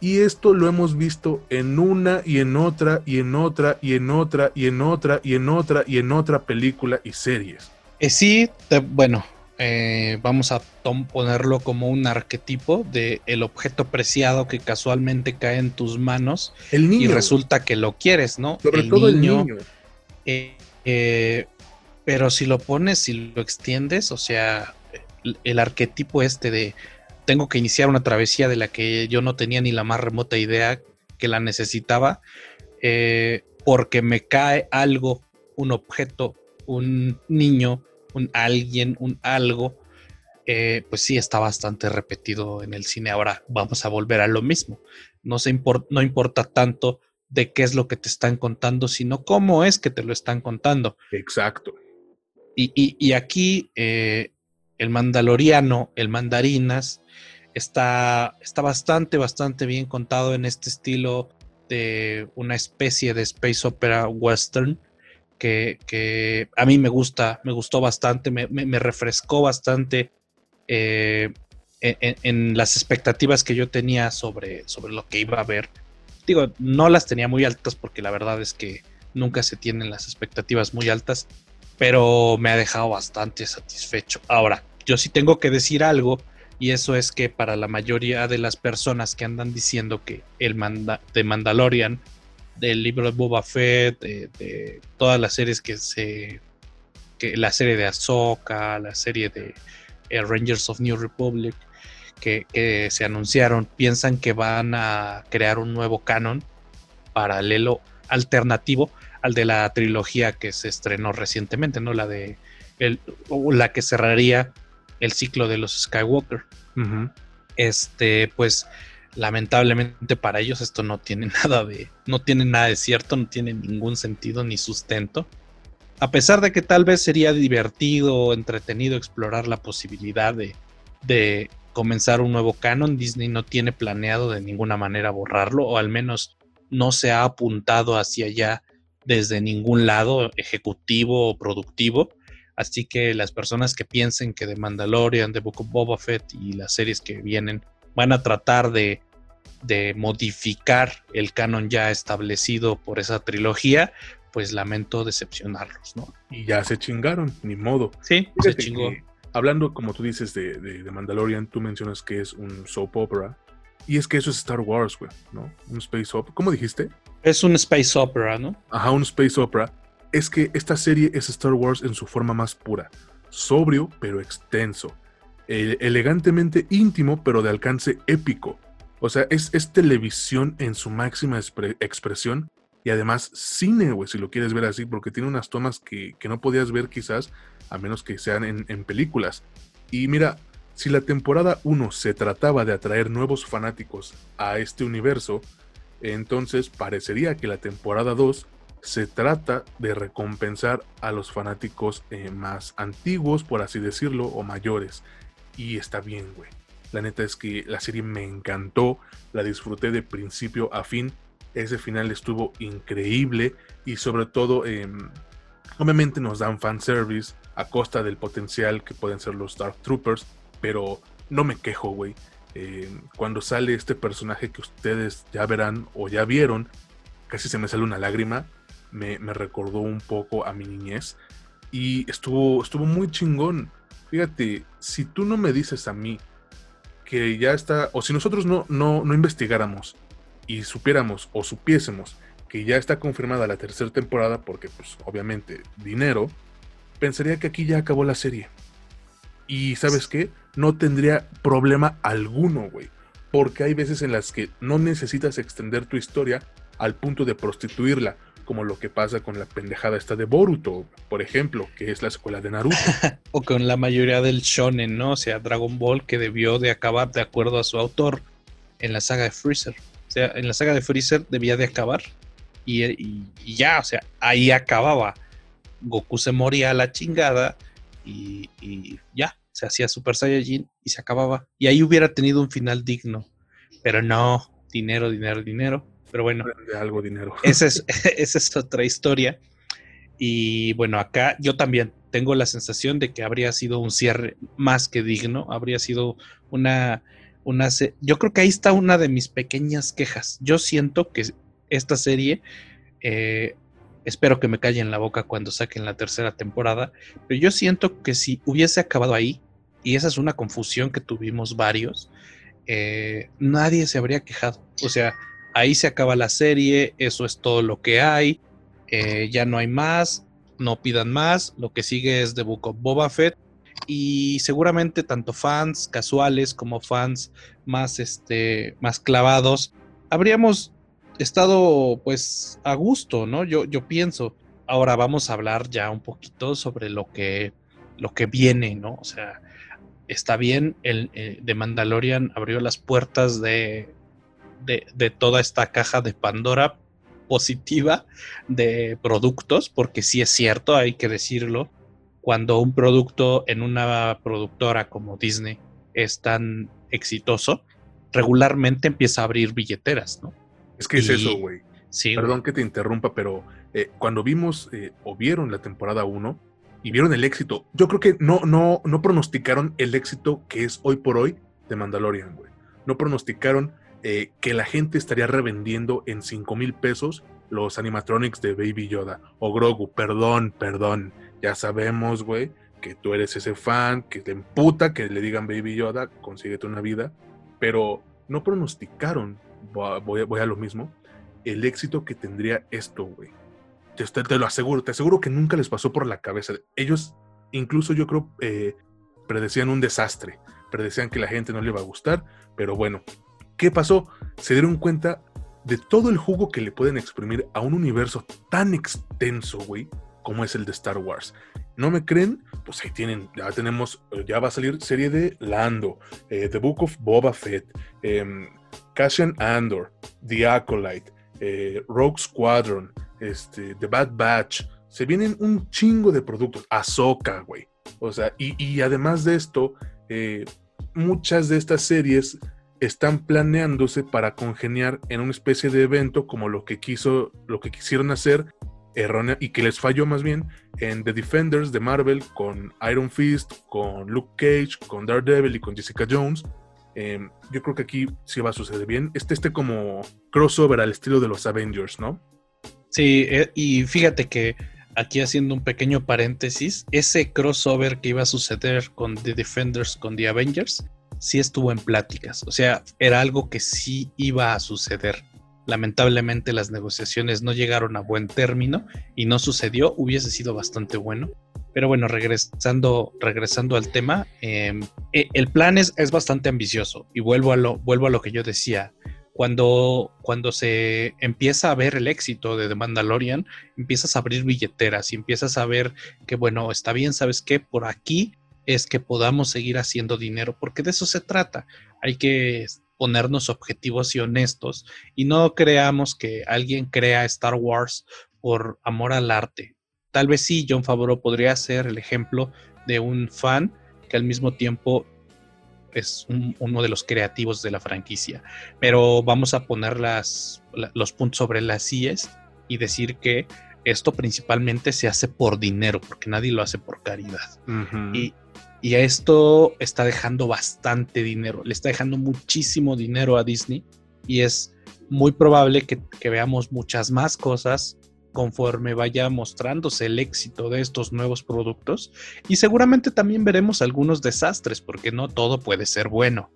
Y esto lo hemos visto en una y en otra y en otra y en otra y en otra y en otra y en otra película y series. Eh, sí, bueno, eh, vamos a ponerlo como un arquetipo de el objeto preciado que casualmente cae en tus manos el niño. y resulta que lo quieres, ¿no? Sobre todo el niño. Eh, eh, pero si lo pones, si lo extiendes, o sea, el, arquetipo este de tengo que iniciar una travesía de la que yo no tenía ni la más remota idea que la necesitaba, porque me cae algo, un objeto, un niño, un alguien, un algo eh, pues sí está bastante repetido en el cine. Ahora vamos a volver a lo mismo. No, se no importa tanto de qué es lo que te están contando, sino cómo es que te lo están contando. Exacto. Y, aquí eh, el mandaloriano, el mandarinas, está, está bastante, bastante bien contado en este estilo de una especie de space opera western que, a mí me gusta, me gustó bastante, me, refrescó bastante eh, en, las expectativas que yo tenía sobre, sobre lo que iba a ver. Digo, no las tenía muy altas porque la verdad es que nunca se tienen las expectativas muy altas, pero me ha dejado bastante satisfecho. Ahora, yo sí tengo que decir algo y eso es que para la mayoría de las personas que andan diciendo que el manda de Mandalorian, del libro de Boba Fett, de, todas las series que se. Que la serie de Ahsoka, la serie de eh, Rangers of New Republic, que, que, se anunciaron, piensan que van a crear un nuevo canon paralelo, alternativo al de la trilogía que se estrenó recientemente, ¿no? La de. El, la que cerraría el ciclo de los Skywalker. Este, pues lamentablemente para ellos esto no tiene <laughs> nada de, no tiene nada de cierto, no tiene ningún sentido ni sustento. A pesar de que tal vez sería divertido o entretenido explorar la posibilidad de, de comenzar un nuevo canon, Disney no tiene planeado de ninguna manera borrarlo, o al menos no se ha apuntado hacia allá desde ningún lado ejecutivo o productivo. Así que las personas que piensen que The Mandalorian, The Book of Boba Fett y las series que vienen van a tratar de, modificar el canon ya establecido por esa trilogía, pues lamento decepcionarlos, ¿no? Y ya se chingaron, ni modo. Sí, se chingó. hablando, como tú dices, de, de, Mandalorian, tú mencionas que es un soap opera. Y es que eso es Star Wars, güey, ¿no? Un space opera. ¿Cómo dijiste? Es un space opera, ¿no? Ajá, un space opera es que esta serie es Star Wars en su forma más pura, sobrio pero extenso, elegantemente íntimo pero de alcance épico. O sea, es, televisión en su máxima expresión y además cine, güey, si lo quieres ver así, porque tiene unas tomas que, no podías ver quizás a menos que sean en, en películas. Y mira, si la temporada 1 se trataba de atraer nuevos fanáticos a este universo, entonces parecería que la temporada 2 se trata de recompensar a los fanáticos eh, más antiguos, por así decirlo, o mayores. Y está bien, güey. La neta es que la serie me encantó, la disfruté de principio a fin. Ese final estuvo increíble y sobre todo, em, obviamente nos dan fanservice a costa del potencial que pueden ser los Dark Troopers, pero no me quejo, güey. Em, cuando sale este personaje que ustedes ya verán o ya vieron, casi se me sale una lágrima me, recordó un poco a mi niñez y estuvo, estuvo muy chingón. Fíjate, si tú no me dices a mí que ya está, o si nosotros no, no, no investigáramos y supiéramos o supiésemos que ya está confirmada la tercera temporada, porque pues obviamente dinero, pensaría que aquí ya acabó la serie. Y sabes qué, no tendría problema alguno, güey. Porque hay veces en las que no necesitas extender tu historia al punto de prostituirla como lo que pasa con la pendejada esta de Boruto, por ejemplo, que es la escuela de Naruto. <laughs> o con la mayoría del shonen, ¿no? O sea, Dragon Ball que debió de acabar de acuerdo a su autor en la saga de Freezer. O sea, en la saga de Freezer debía de acabar y, ya, o sea, ahí acababa. Goku se moría a la chingada y, y ya, se hacía Super Saiyajin y se acababa. Y ahí hubiera tenido un final digno. Pero no, dinero, dinero, dinero. Pero bueno, de algo dinero. <laughs> Esa es, <laughs> esa es otra historia. Y bueno, acá yo también tengo la sensación de que habría sido un cierre más que digno, habría sido una, una... Yo creo que ahí está una de mis pequeñas quejas. Yo siento que esta serie, eh, espero que me callen la boca cuando saquen la tercera temporada, pero yo siento que si hubiese acabado ahí, y esa es una confusión que tuvimos varios, eh, nadie se habría quejado. O sea, ahí se acaba la serie, eso es todo lo que hay, eh, ya no hay más, no pidan más, lo que sigue es The Book of Boba Fett y seguramente tanto fans casuales como fans más, este, más clavados, habríamos estado pues a gusto, ¿no? Yo, yo pienso. Ahora vamos a hablar ya un poquito sobre lo que, lo que viene, ¿no? O sea, está bien, el eh, de Mandalorian abrió las puertas de, de, toda esta caja de Pandora positiva de productos, porque sí es cierto, hay que decirlo, cuando un producto en una productora como Disney es tan exitoso, regularmente empieza a abrir billeteras, ¿no? Es que es eso, güey. Sí, Perdón que te interrumpa, pero eh, cuando vimos eh, o vieron la temporada 1 y vieron el éxito, yo creo que no, no, no pronosticaron el éxito que es hoy por hoy de Mandalorian, güey. No pronosticaron eh, que la gente estaría revendiendo en 5 mil pesos los animatronics de Baby Yoda o Grogu. Perdón, perdón. Ya sabemos, güey, que tú eres ese fan, que te emputa que le digan Baby Yoda, consíguete una vida. Pero no pronosticaron, voy, a lo mismo, el éxito que tendría esto, güey. Te, lo aseguro, te aseguro que nunca les pasó por la cabeza. Ellos, incluso yo creo, eh, predecían un desastre, predecían que la gente no le iba a gustar, pero bueno, ¿Qué pasó? Se dieron cuenta de todo el jugo que le pueden exprimir a un universo tan extenso, güey, como es el de Star Wars. ¿No me creen? Pues ahí tienen, ya tenemos, eh, ya va a salir serie de Lando, eh, The Book of Boba Fett, eh, Cassian Andor, The Acolyte, eh, Rogue Squadron, este, The Bad Batch. Se vienen un chingo de productos. Ahsoka, güey. O sea, y además de esto, muchas de estas series están planeándose para congeniar en una especie de evento como lo que quiso, lo que quisieron hacer errónea y que les falló más bien en The Defenders de Marvel con Iron Fist, con Luke Cage, con Daredevil y con Jessica Jones. Em, yo creo que aquí sí va a suceder bien. Este, este como crossover al estilo de los Avengers, ¿no? Sí, eh, y fíjate que aquí haciendo un pequeño paréntesis, ese crossover que iba a suceder con The Defenders, con The Avengers, sí estuvo en pláticas, o sea, era algo que sí iba a suceder. Lamentablemente las negociaciones no llegaron a buen término y no sucedió, hubiese sido bastante bueno. Pero bueno, regresando, regresando al tema, em, e, el plan es, es, bastante ambicioso y vuelvo a lo, vuelvo a lo que yo decía. Cuando, cuando se empieza a ver el éxito de The Mandalorian, empiezas a abrir billeteras y empiezas a ver que, bueno, está bien, ¿sabes qué? Por aquí es que podamos seguir haciendo dinero, porque de eso se trata. Hay que ponernos objetivos y honestos y no creamos que alguien crea Star Wars por amor al arte. Tal vez sí, John Favreau podría ser el ejemplo de un fan que al mismo tiempo es uno de los creativos de la franquicia. Pero vamos a poner las, los puntos sobre las IES y decir que esto principalmente se hace por dinero, porque nadie lo hace por caridad. y, y esto está dejando bastante dinero, le está dejando muchísimo dinero a Disney y es muy probable que, veamos muchas más cosas conforme vaya mostrándose el éxito de estos nuevos productos y seguramente también veremos algunos desastres porque no todo puede ser bueno.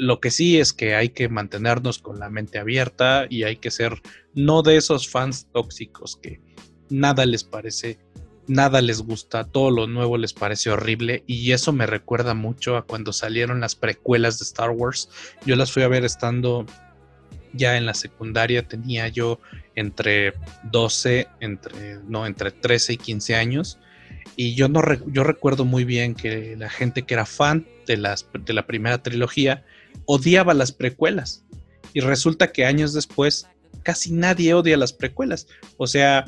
Lo que sí es que hay que mantenernos con la mente abierta y hay que ser no de esos fans tóxicos que nada les parece nada les gusta, todo lo nuevo les parece horrible y eso me recuerda mucho a cuando salieron las precuelas de Star Wars. Yo las fui a ver estando ya en la secundaria, tenía yo entre 12, entre, no, entre 13 y 15 años. Y yo, no yo recuerdo muy bien que la gente que era fan de, las, de la primera trilogía odiaba las precuelas. Y resulta que años después casi nadie odia las precuelas. O sea,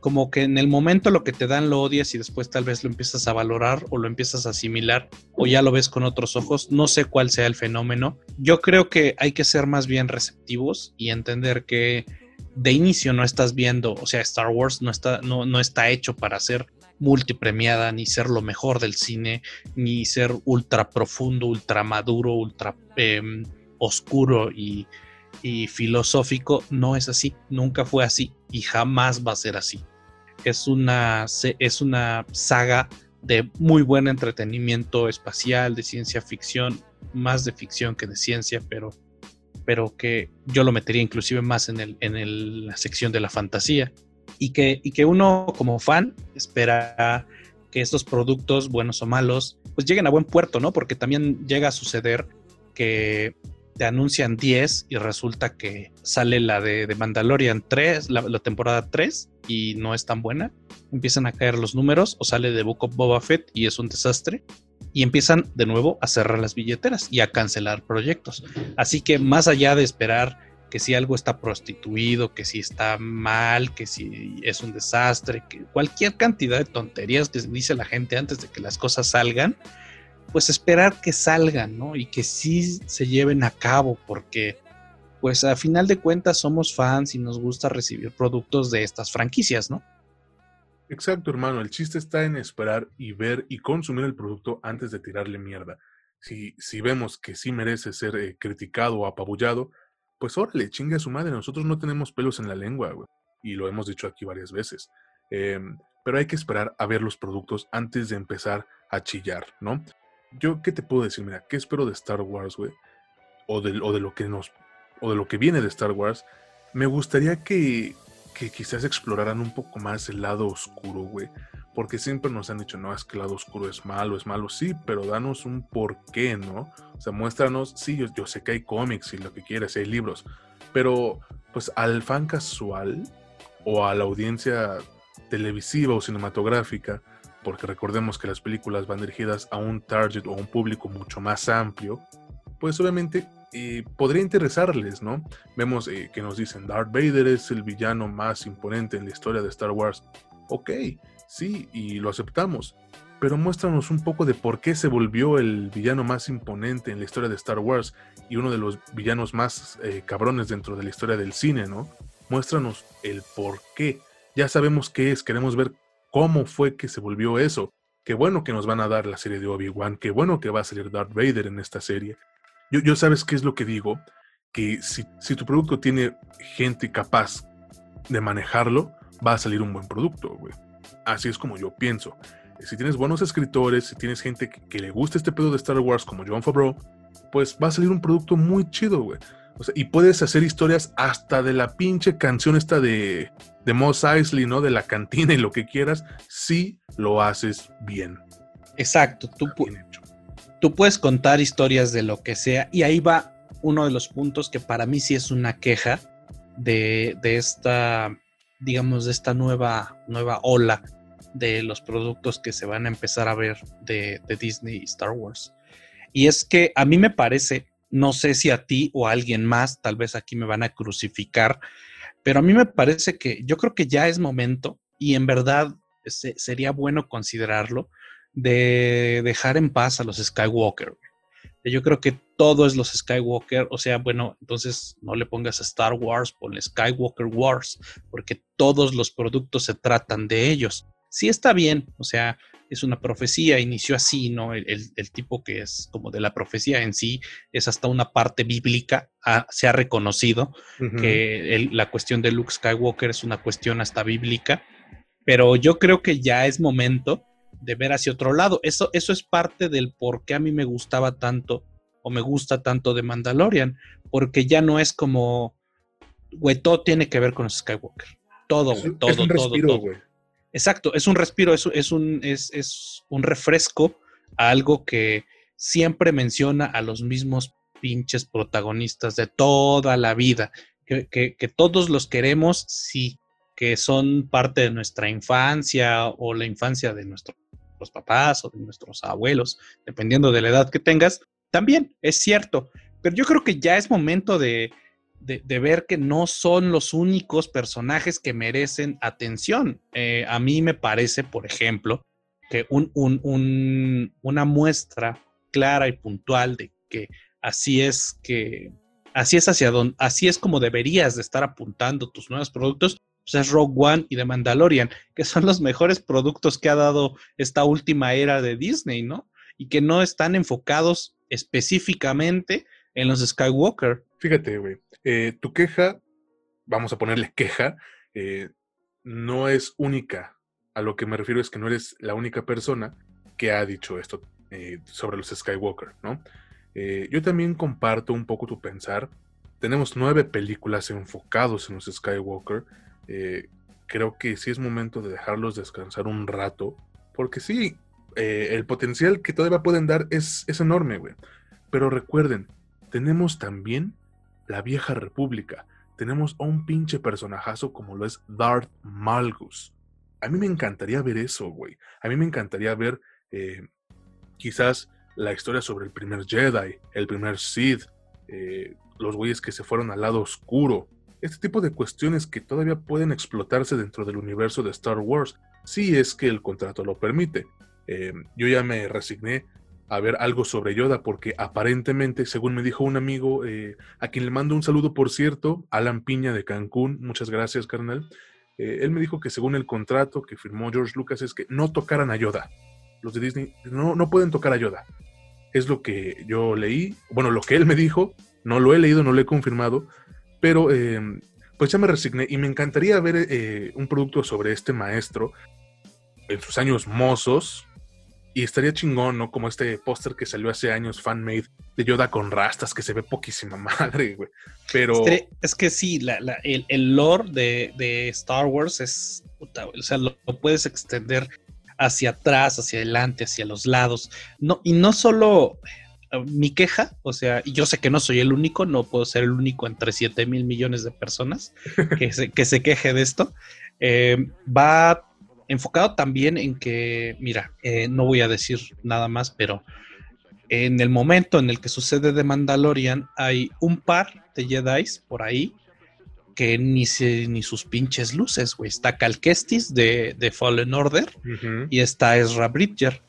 como que en el momento lo que te dan lo odias y después tal vez lo empiezas a valorar o lo empiezas a asimilar o ya lo ves con otros ojos. No sé cuál sea el fenómeno. Yo creo que hay que ser más bien receptivos y entender que de inicio no estás viendo, o sea, Star Wars no está, no, no está hecho para ser multipremiada, ni ser lo mejor del cine, ni ser ultra profundo, ultra maduro, ultra em, oscuro y y filosófico, no es así, nunca fue así y jamás va a ser así. Es una, es una saga de muy buen entretenimiento espacial, de ciencia ficción, más de ficción que de ciencia, pero, pero que yo lo metería inclusive más en, el, en la sección de la fantasía. Y que, y que uno como fan espera que estos productos, buenos o malos, pues lleguen a buen puerto, ¿no? Porque también llega a suceder que te anuncian 10 y resulta que sale la de, Mandalorian 3, la, temporada 3 y no es tan buena. Empiezan a caer los números o sale de Book of Boba Fett y es un desastre. y empiezan de nuevo a cerrar las billeteras y a cancelar proyectos. Así que más allá de esperar que si algo está prostituido, que si está mal, que si es un desastre, que cualquier cantidad de tonterías que dice la gente antes de que las cosas salgan, pues esperar que salgan, ¿no? Y que sí se lleven a cabo, porque pues a final de cuentas somos fans y nos gusta recibir productos de estas franquicias, ¿no? Exacto, hermano. El chiste está en esperar y ver y consumir el producto antes de tirarle mierda. Si, si vemos que sí merece ser eh, criticado o apabullado, pues órale, chingue a su madre. Nosotros no tenemos pelos en la lengua, güey. Y lo hemos dicho aquí varias veces. Em, pero hay que esperar a ver los productos antes de empezar a chillar, ¿no? Yo, ¿qué te puedo decir? Mira, ¿qué espero de Star Wars, güey? O de, o de lo que nos. O de lo que viene de Star Wars. Me gustaría que, que quizás exploraran un poco más el lado oscuro, güey. Porque siempre nos han dicho, no, es que el lado oscuro es malo, es malo, sí, pero danos un porqué, ¿no? O sea, muéstranos, sí, yo, yo sé que hay cómics y lo que quieras, hay libros, pero pues al fan casual o a la audiencia televisiva o cinematográfica, porque recordemos que las películas van dirigidas a un target o un público mucho más amplio, pues obviamente podría interesarles, ¿no? Vemos eh, que nos dicen Darth Vader es el villano más imponente en la historia de Star Wars. Ok, sí, y lo aceptamos. Pero muéstranos un poco de por qué se volvió el villano más imponente en la historia de Star Wars y uno de los villanos más eh, cabrones dentro de la historia del cine, ¿no? Muéstranos el por qué. Ya sabemos qué es, queremos ver cómo fue que se volvió eso. Qué bueno que nos van a dar la serie de Obi-Wan, qué bueno que va a salir Darth Vader en esta serie. Yo, sabes qué es lo que digo, que si, si tu producto tiene gente capaz de manejarlo, va a salir un buen producto, güey. Así es como yo pienso. Si tienes buenos escritores, si tienes gente que, le gusta este pedo de Star Wars como John Favreau, pues va a salir un producto muy chido, güey. O sea, y puedes hacer historias hasta de la pinche canción esta de, de Moss Eisley, ¿no? De la cantina y lo que quieras, si lo haces bien. Exacto. Tú, tú puedes contar historias de lo que sea y ahí va uno de los puntos que para mí sí es una queja de, esta, digamos, de esta nueva, nueva ola de los productos que se van a empezar a ver de, de Disney y Star Wars. Y es que a mí me parece, no sé si a ti o a alguien más, tal vez aquí me van a crucificar, pero a mí me parece que yo creo que ya es momento y en verdad sería bueno considerarlo de dejar en paz a los Skywalker. Yo creo que todo es los Skywalker, o sea, bueno, entonces no le pongas a Star Wars, ponle Skywalker Wars, porque todos los productos se tratan de ellos. Sí está bien, o sea, es una profecía, inició así, ¿no? El, tipo que es como de la profecía en sí es hasta una parte bíblica, se ha reconocido que la cuestión de Luke Skywalker es una cuestión hasta bíblica, pero yo creo que ya es momento de ver hacia otro lado. Eso, eso es parte del por qué a mí me gustaba tanto o me gusta tanto de Mandalorian, porque ya no es como, güey, todo tiene que ver con Skywalker. Todo, güey, todo, es un todo, respiro, todo. Exacto, es un respiro, es, es, un, es, es un refresco a algo que siempre menciona a los mismos pinches protagonistas de toda la vida, que, que, que todos los queremos, sí, que son parte de nuestra infancia o la infancia de nuestros papás o de nuestros abuelos, dependiendo de la edad que tengas, también es cierto. Pero yo creo que ya es momento de, ver que no son los únicos personajes que merecen atención. Eh, a mí me parece, por ejemplo, que una muestra clara y puntual de que así es que así es hacia donde, así es como deberías de estar apuntando tus nuevos productos, pues, es Rogue One y The Mandalorian, que son los mejores productos que ha dado esta última era de Disney, ¿no? Y que no están enfocados específicamente en los Skywalker. Fíjate, güey, eh, tu queja, vamos a ponerle queja, eh, no es única. A lo que me refiero es que no eres la única persona que ha dicho esto eh, sobre los Skywalker, ¿no? yo también comparto un poco tu pensar. Tenemos nueve películas enfocados en los Skywalker creo que sí es momento de dejarlos descansar un rato, porque sí, eh, el potencial que todavía pueden dar es, es enorme, güey. Pero recuerden, tenemos también la vieja república. Tenemos a un pinche personajazo como lo es Darth Malgus. A mí me encantaría ver eso, güey. A mí me encantaría ver eh, quizás la historia sobre el primer Jedi, el primer Sith, eh, los güeyes que se fueron al lado oscuro, este tipo de cuestiones que todavía pueden explotarse dentro del universo de Star Wars, si es que el contrato lo permite. Eh, yo ya me resigné a ver algo sobre Yoda porque aparentemente, según me dijo un amigo, eh, a quien le mando un saludo por cierto, Alan Piña de Cancún, muchas gracias carnal, eh, él me dijo que según el contrato que firmó George Lucas es que no tocaran a Yoda. Los de Disney no, no pueden tocar a Yoda. Es lo que yo leí, bueno, lo que él me dijo, no lo he leído, no lo he confirmado, pero pues ya me resigné y me encantaría ver un producto sobre este maestro en sus años mozos. Y estaría chingón, ¿no? Como este póster que salió hace años, fan-made, de Yoda con rastas, que se ve poquísima <laughs> madre, güey. Pero. Este, es que sí, el, lore de, Star Wars es. o sea, lo, puedes extender hacia atrás, hacia adelante, hacia los lados. No, y no solo mi queja, o sea, yo sé que no soy el único, no puedo ser el único entre 7 mil millones de personas que se, que se queje de esto, eh, va enfocado también en que, mira, eh, no voy a decir nada más, pero en el momento en el que sucede de Mandalorian, hay un par de Jedi por ahí que ni, se, ni sus pinches luces, güey. Está Cal Kestis de, de Fallen Order y está Ezra Bridger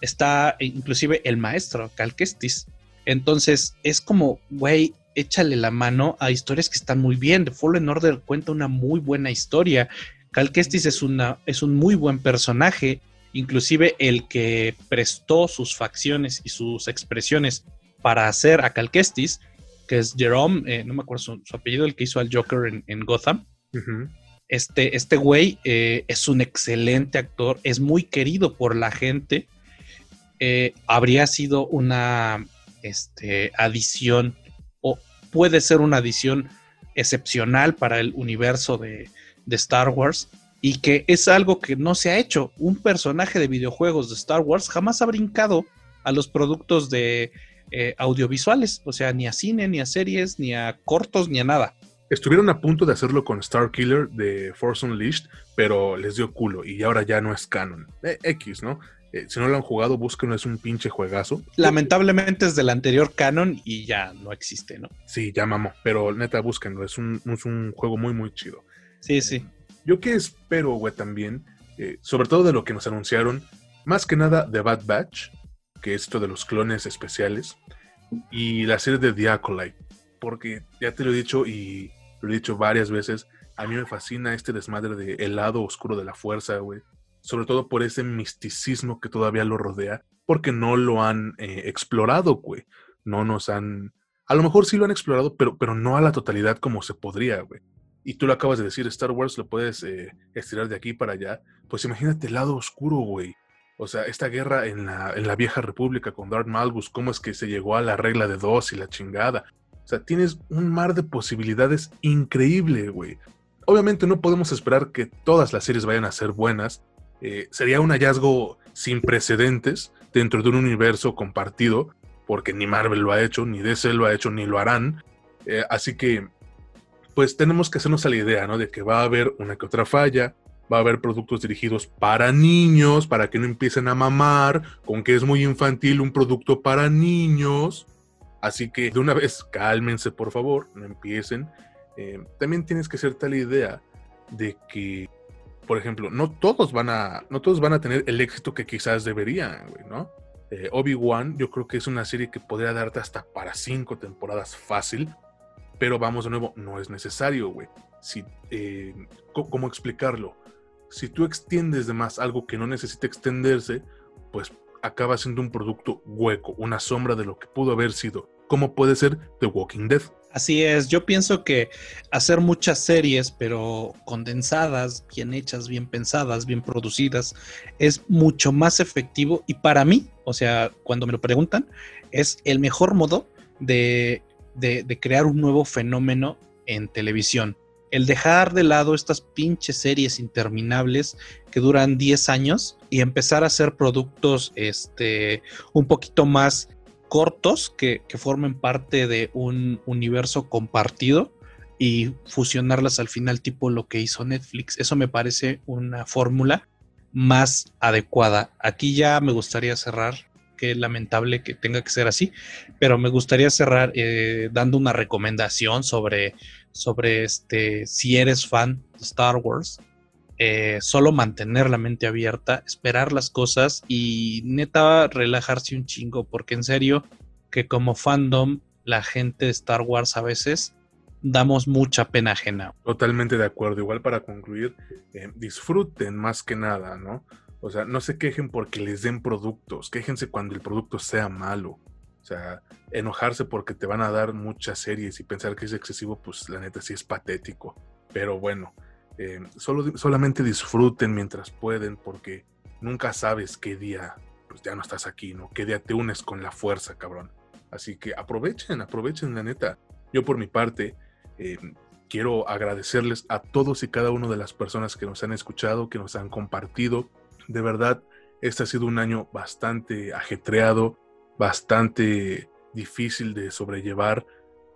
está inclusive el maestro, Cal Kestis. Entonces es como, güey, échale la mano a historias que están muy bien. The Fallen Order cuenta una muy buena historia. Cal Kestis es, una, es un muy buen personaje. Inclusive el que prestó sus facciones y sus expresiones para hacer a Cal Kestis, que es Jerome, eh, no me acuerdo su, apellido, el que hizo al Joker en, Gotham. Este, este güey eh, es un excelente actor, es muy querido por la gente eh, habría sido una este, adición o puede ser una adición excepcional para el universo de, Star Wars y que es algo que no se ha hecho. Un personaje de videojuegos de Star Wars jamás ha brincado a los productos de eh, audiovisuales, o sea, ni a cine, ni a series, ni a cortos, ni a nada. Estuvieron a punto de hacerlo con Star Killer de Force Unleashed, pero les dio culo y ahora ya no es canon. Eh, X, ¿no? Eh, si no lo han jugado, búsquenlo, es un pinche juegazo. Lamentablemente es del anterior canon y ya no existe, ¿no? Sí, ya mamó, pero neta, búsquenlo, es un, es un juego muy, muy chido. Sí, sí. Yo que espero, güey, también, eh, sobre todo de lo que nos anunciaron, más que nada de Bad Batch, que es esto de los clones especiales, y la serie de The porque ya te lo he dicho y lo he dicho varias veces, a mí me fascina este desmadre de el lado oscuro de la fuerza, güey sobre todo por ese misticismo que todavía lo rodea, porque no lo han eh, explorado, güey. No nos han... A lo mejor sí lo han explorado, pero, pero no a la totalidad como se podría, güey. Y tú lo acabas de decir, Star Wars lo puedes eh, estirar de aquí para allá. Pues imagínate el lado oscuro, güey. O sea, esta guerra en la, en la vieja república con Darth Malgus, cómo es que se llegó a la regla de dos y la chingada. O sea, tienes un mar de posibilidades increíble, güey. Obviamente no podemos esperar que todas las series vayan a ser buenas, eh, sería un hallazgo sin precedentes dentro de un universo compartido, porque ni Marvel lo ha hecho, ni DC lo ha hecho, ni lo harán. Eh, así que, pues tenemos que hacernos a la idea, ¿no? De que va a haber una que otra falla, va a haber productos dirigidos para niños, para que no empiecen a mamar, con que es muy infantil un producto para niños. Así que de una vez, cálmense por favor, no empiecen. Eh, también tienes que hacerte la idea de que por ejemplo, no todos van a, no todos van a tener el éxito que quizás deberían, güey, ¿no? Eh, Obi-Wan, yo creo que es una serie que podría darte hasta para cinco temporadas fácil, pero vamos de nuevo, no es necesario, güey. Si, eh, ¿Cómo explicarlo? Si tú extiendes de más algo que no necesita extenderse, pues acaba siendo un producto hueco, una sombra de lo que pudo haber sido, como puede ser The Walking Dead. Así es, yo pienso que hacer muchas series, pero condensadas, bien hechas, bien pensadas, bien producidas, es mucho más efectivo y para mí, o sea, cuando me lo preguntan, es el mejor modo de, de, crear un nuevo fenómeno en televisión. El dejar de lado estas pinches series interminables que duran 10 años y empezar a hacer productos este, un poquito más cortos que, formen parte de un universo compartido y fusionarlas al final tipo lo que hizo Netflix. Eso me parece una fórmula más adecuada. Aquí ya me gustaría cerrar qué lamentable que tenga que ser así, pero me gustaría cerrar eh, dando una recomendación sobre, sobre este, si eres fan de Star Wars, eh, solo mantener la mente abierta, esperar las cosas y neta relajarse un chingo, porque en serio que como fandom la gente de Star Wars a veces damos mucha pena ajena. Totalmente de acuerdo. Igual para concluir, eh, disfruten más que nada, ¿no? O sea, no se quejen porque les den productos, quéjense cuando el producto sea malo. O sea, enojarse porque te van a dar muchas series y pensar que es excesivo, pues la neta sí es patético. Pero bueno, eh, solo, solamente disfruten mientras pueden porque nunca sabes qué día pues ya no estás aquí, ¿no? Qué día te unes con la fuerza, cabrón. Así que aprovechen, aprovechen la neta. Yo por mi parte eh, quiero agradecerles a todos y cada una de las personas que nos han escuchado, que nos han compartido. De verdad, este ha sido un año bastante ajetreado, bastante difícil de sobrellevar,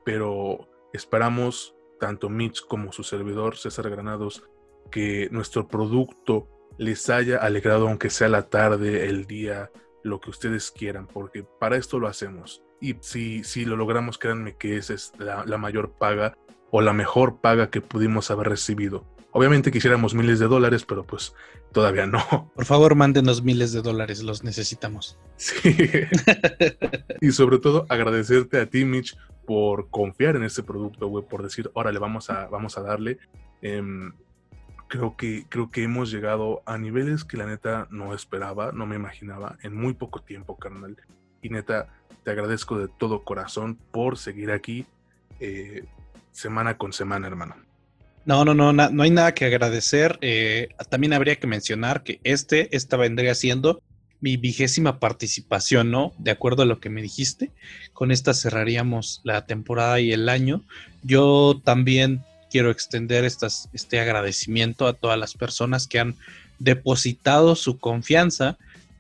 pero esperamos, tanto Mitch como su servidor César Granados, que nuestro producto les haya alegrado, aunque sea la tarde, el día, lo que ustedes quieran, porque para esto lo hacemos. Y si, si lo logramos, créanme que esa es la, la mayor paga o la mejor paga que pudimos haber recibido. Obviamente quisiéramos miles de dólares, pero pues todavía no. <laughs> Por favor, mándenos miles de dólares, los necesitamos. Sí. <laughs> y sobre todo agradecerte a ti, Mitch, por confiar en este producto, güey, por decir, órale, vamos a, vamos a darle. Em, creo, que, creo que hemos llegado a niveles que la neta no esperaba, no me imaginaba, en muy poco tiempo, carnal. Y neta, te agradezco de todo corazón por seguir aquí. Eh, semana con semana, hermano. No, no, no, no hay nada que agradecer. Eh, también habría que mencionar que este, esta vendría siendo mi vigésima participación, ¿no? De acuerdo a lo que me dijiste. Con esta cerraríamos la temporada y el año. Yo también quiero extender este agradecimiento a todas las personas que han depositado su confianza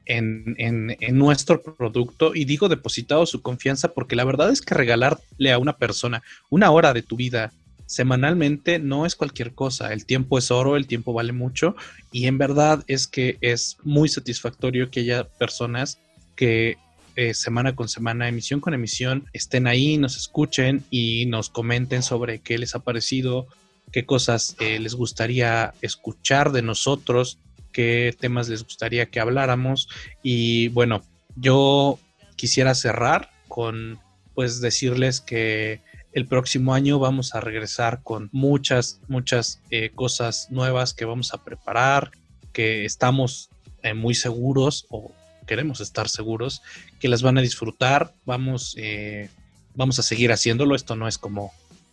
en, en, nuestro producto. Y digo depositado su confianza porque la verdad es que regalarle a una persona una hora de tu vida semanalmente no es cualquier cosa. El tiempo es oro, el tiempo vale mucho. Y en verdad es que es muy satisfactorio que haya personas que eh, semana con semana, emisión con emisión, estén ahí, nos escuchen y nos comenten sobre qué les ha parecido, qué cosas eh, les gustaría escuchar de nosotros qué temas les gustaría que habláramos. Y bueno, yo quisiera cerrar con pues decirles que el próximo año vamos a regresar con muchas, muchas eh, cosas nuevas que vamos a preparar, que estamos eh, muy seguros o queremos estar seguros que las van a disfrutar. Vamos, eh, vamos a seguir haciéndolo. Esto no es como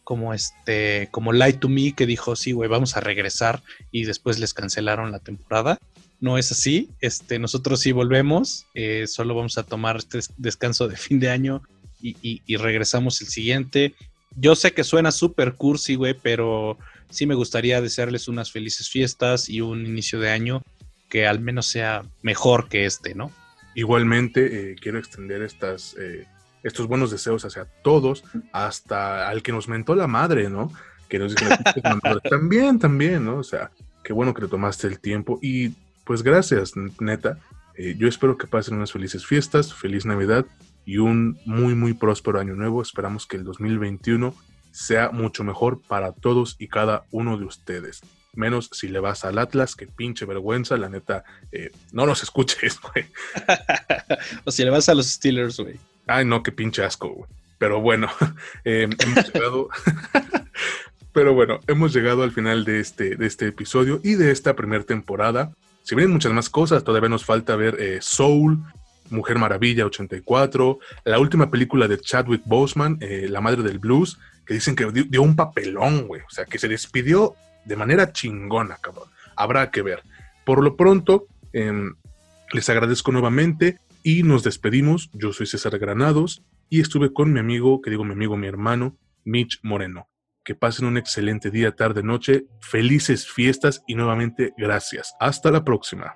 como este, como Light to Me que dijo, sí, güey, vamos a regresar y después les cancelaron la temporada. No es así, este, nosotros sí volvemos, eh, solo vamos a tomar este descanso de fin de año y, regresamos el siguiente. Yo sé que suena súper cursi, güey, pero sí me gustaría desearles unas felices fiestas y un inicio de año que al menos sea mejor que este, ¿no? Igualmente, eh, quiero extender estas eh, estos buenos deseos hacia todos, hasta al que nos mentó la madre, ¿no? Que nos dice, <laughs> también, también, ¿no? O sea, qué bueno que le tomaste el tiempo y pues gracias, neta. Eh, yo espero que pasen unas felices fiestas, feliz Navidad y un muy, muy próspero año nuevo. Esperamos que el 2021 sea mucho mejor para todos y cada uno de ustedes. Menos si le vas al Atlas, que pinche vergüenza, la neta, eh, no los escuches, <laughs> güey. <laughs> o si le vas a los Steelers, güey. Ay, no, qué pinche asco, güey. Pero bueno, <laughs> eh, hemos llegado. Pero bueno, hemos llegado al final de este, de este episodio y de esta primera temporada. Si vienen muchas más cosas, todavía nos falta ver eh, Soul, Mujer Maravilla 84, la última película de Chadwick Boseman, eh, La Madre del Blues, que dicen que dio, un papelón, güey. O sea, que se despidió de manera chingona, cabrón. Habrá que ver. Por lo pronto, em, les agradezco nuevamente y nos despedimos. Yo soy César Granados y estuve con mi amigo, que digo mi amigo, mi hermano, Mitch Moreno. Que pasen un excelente día, tarde, noche, felices fiestas y nuevamente gracias. Hasta la próxima.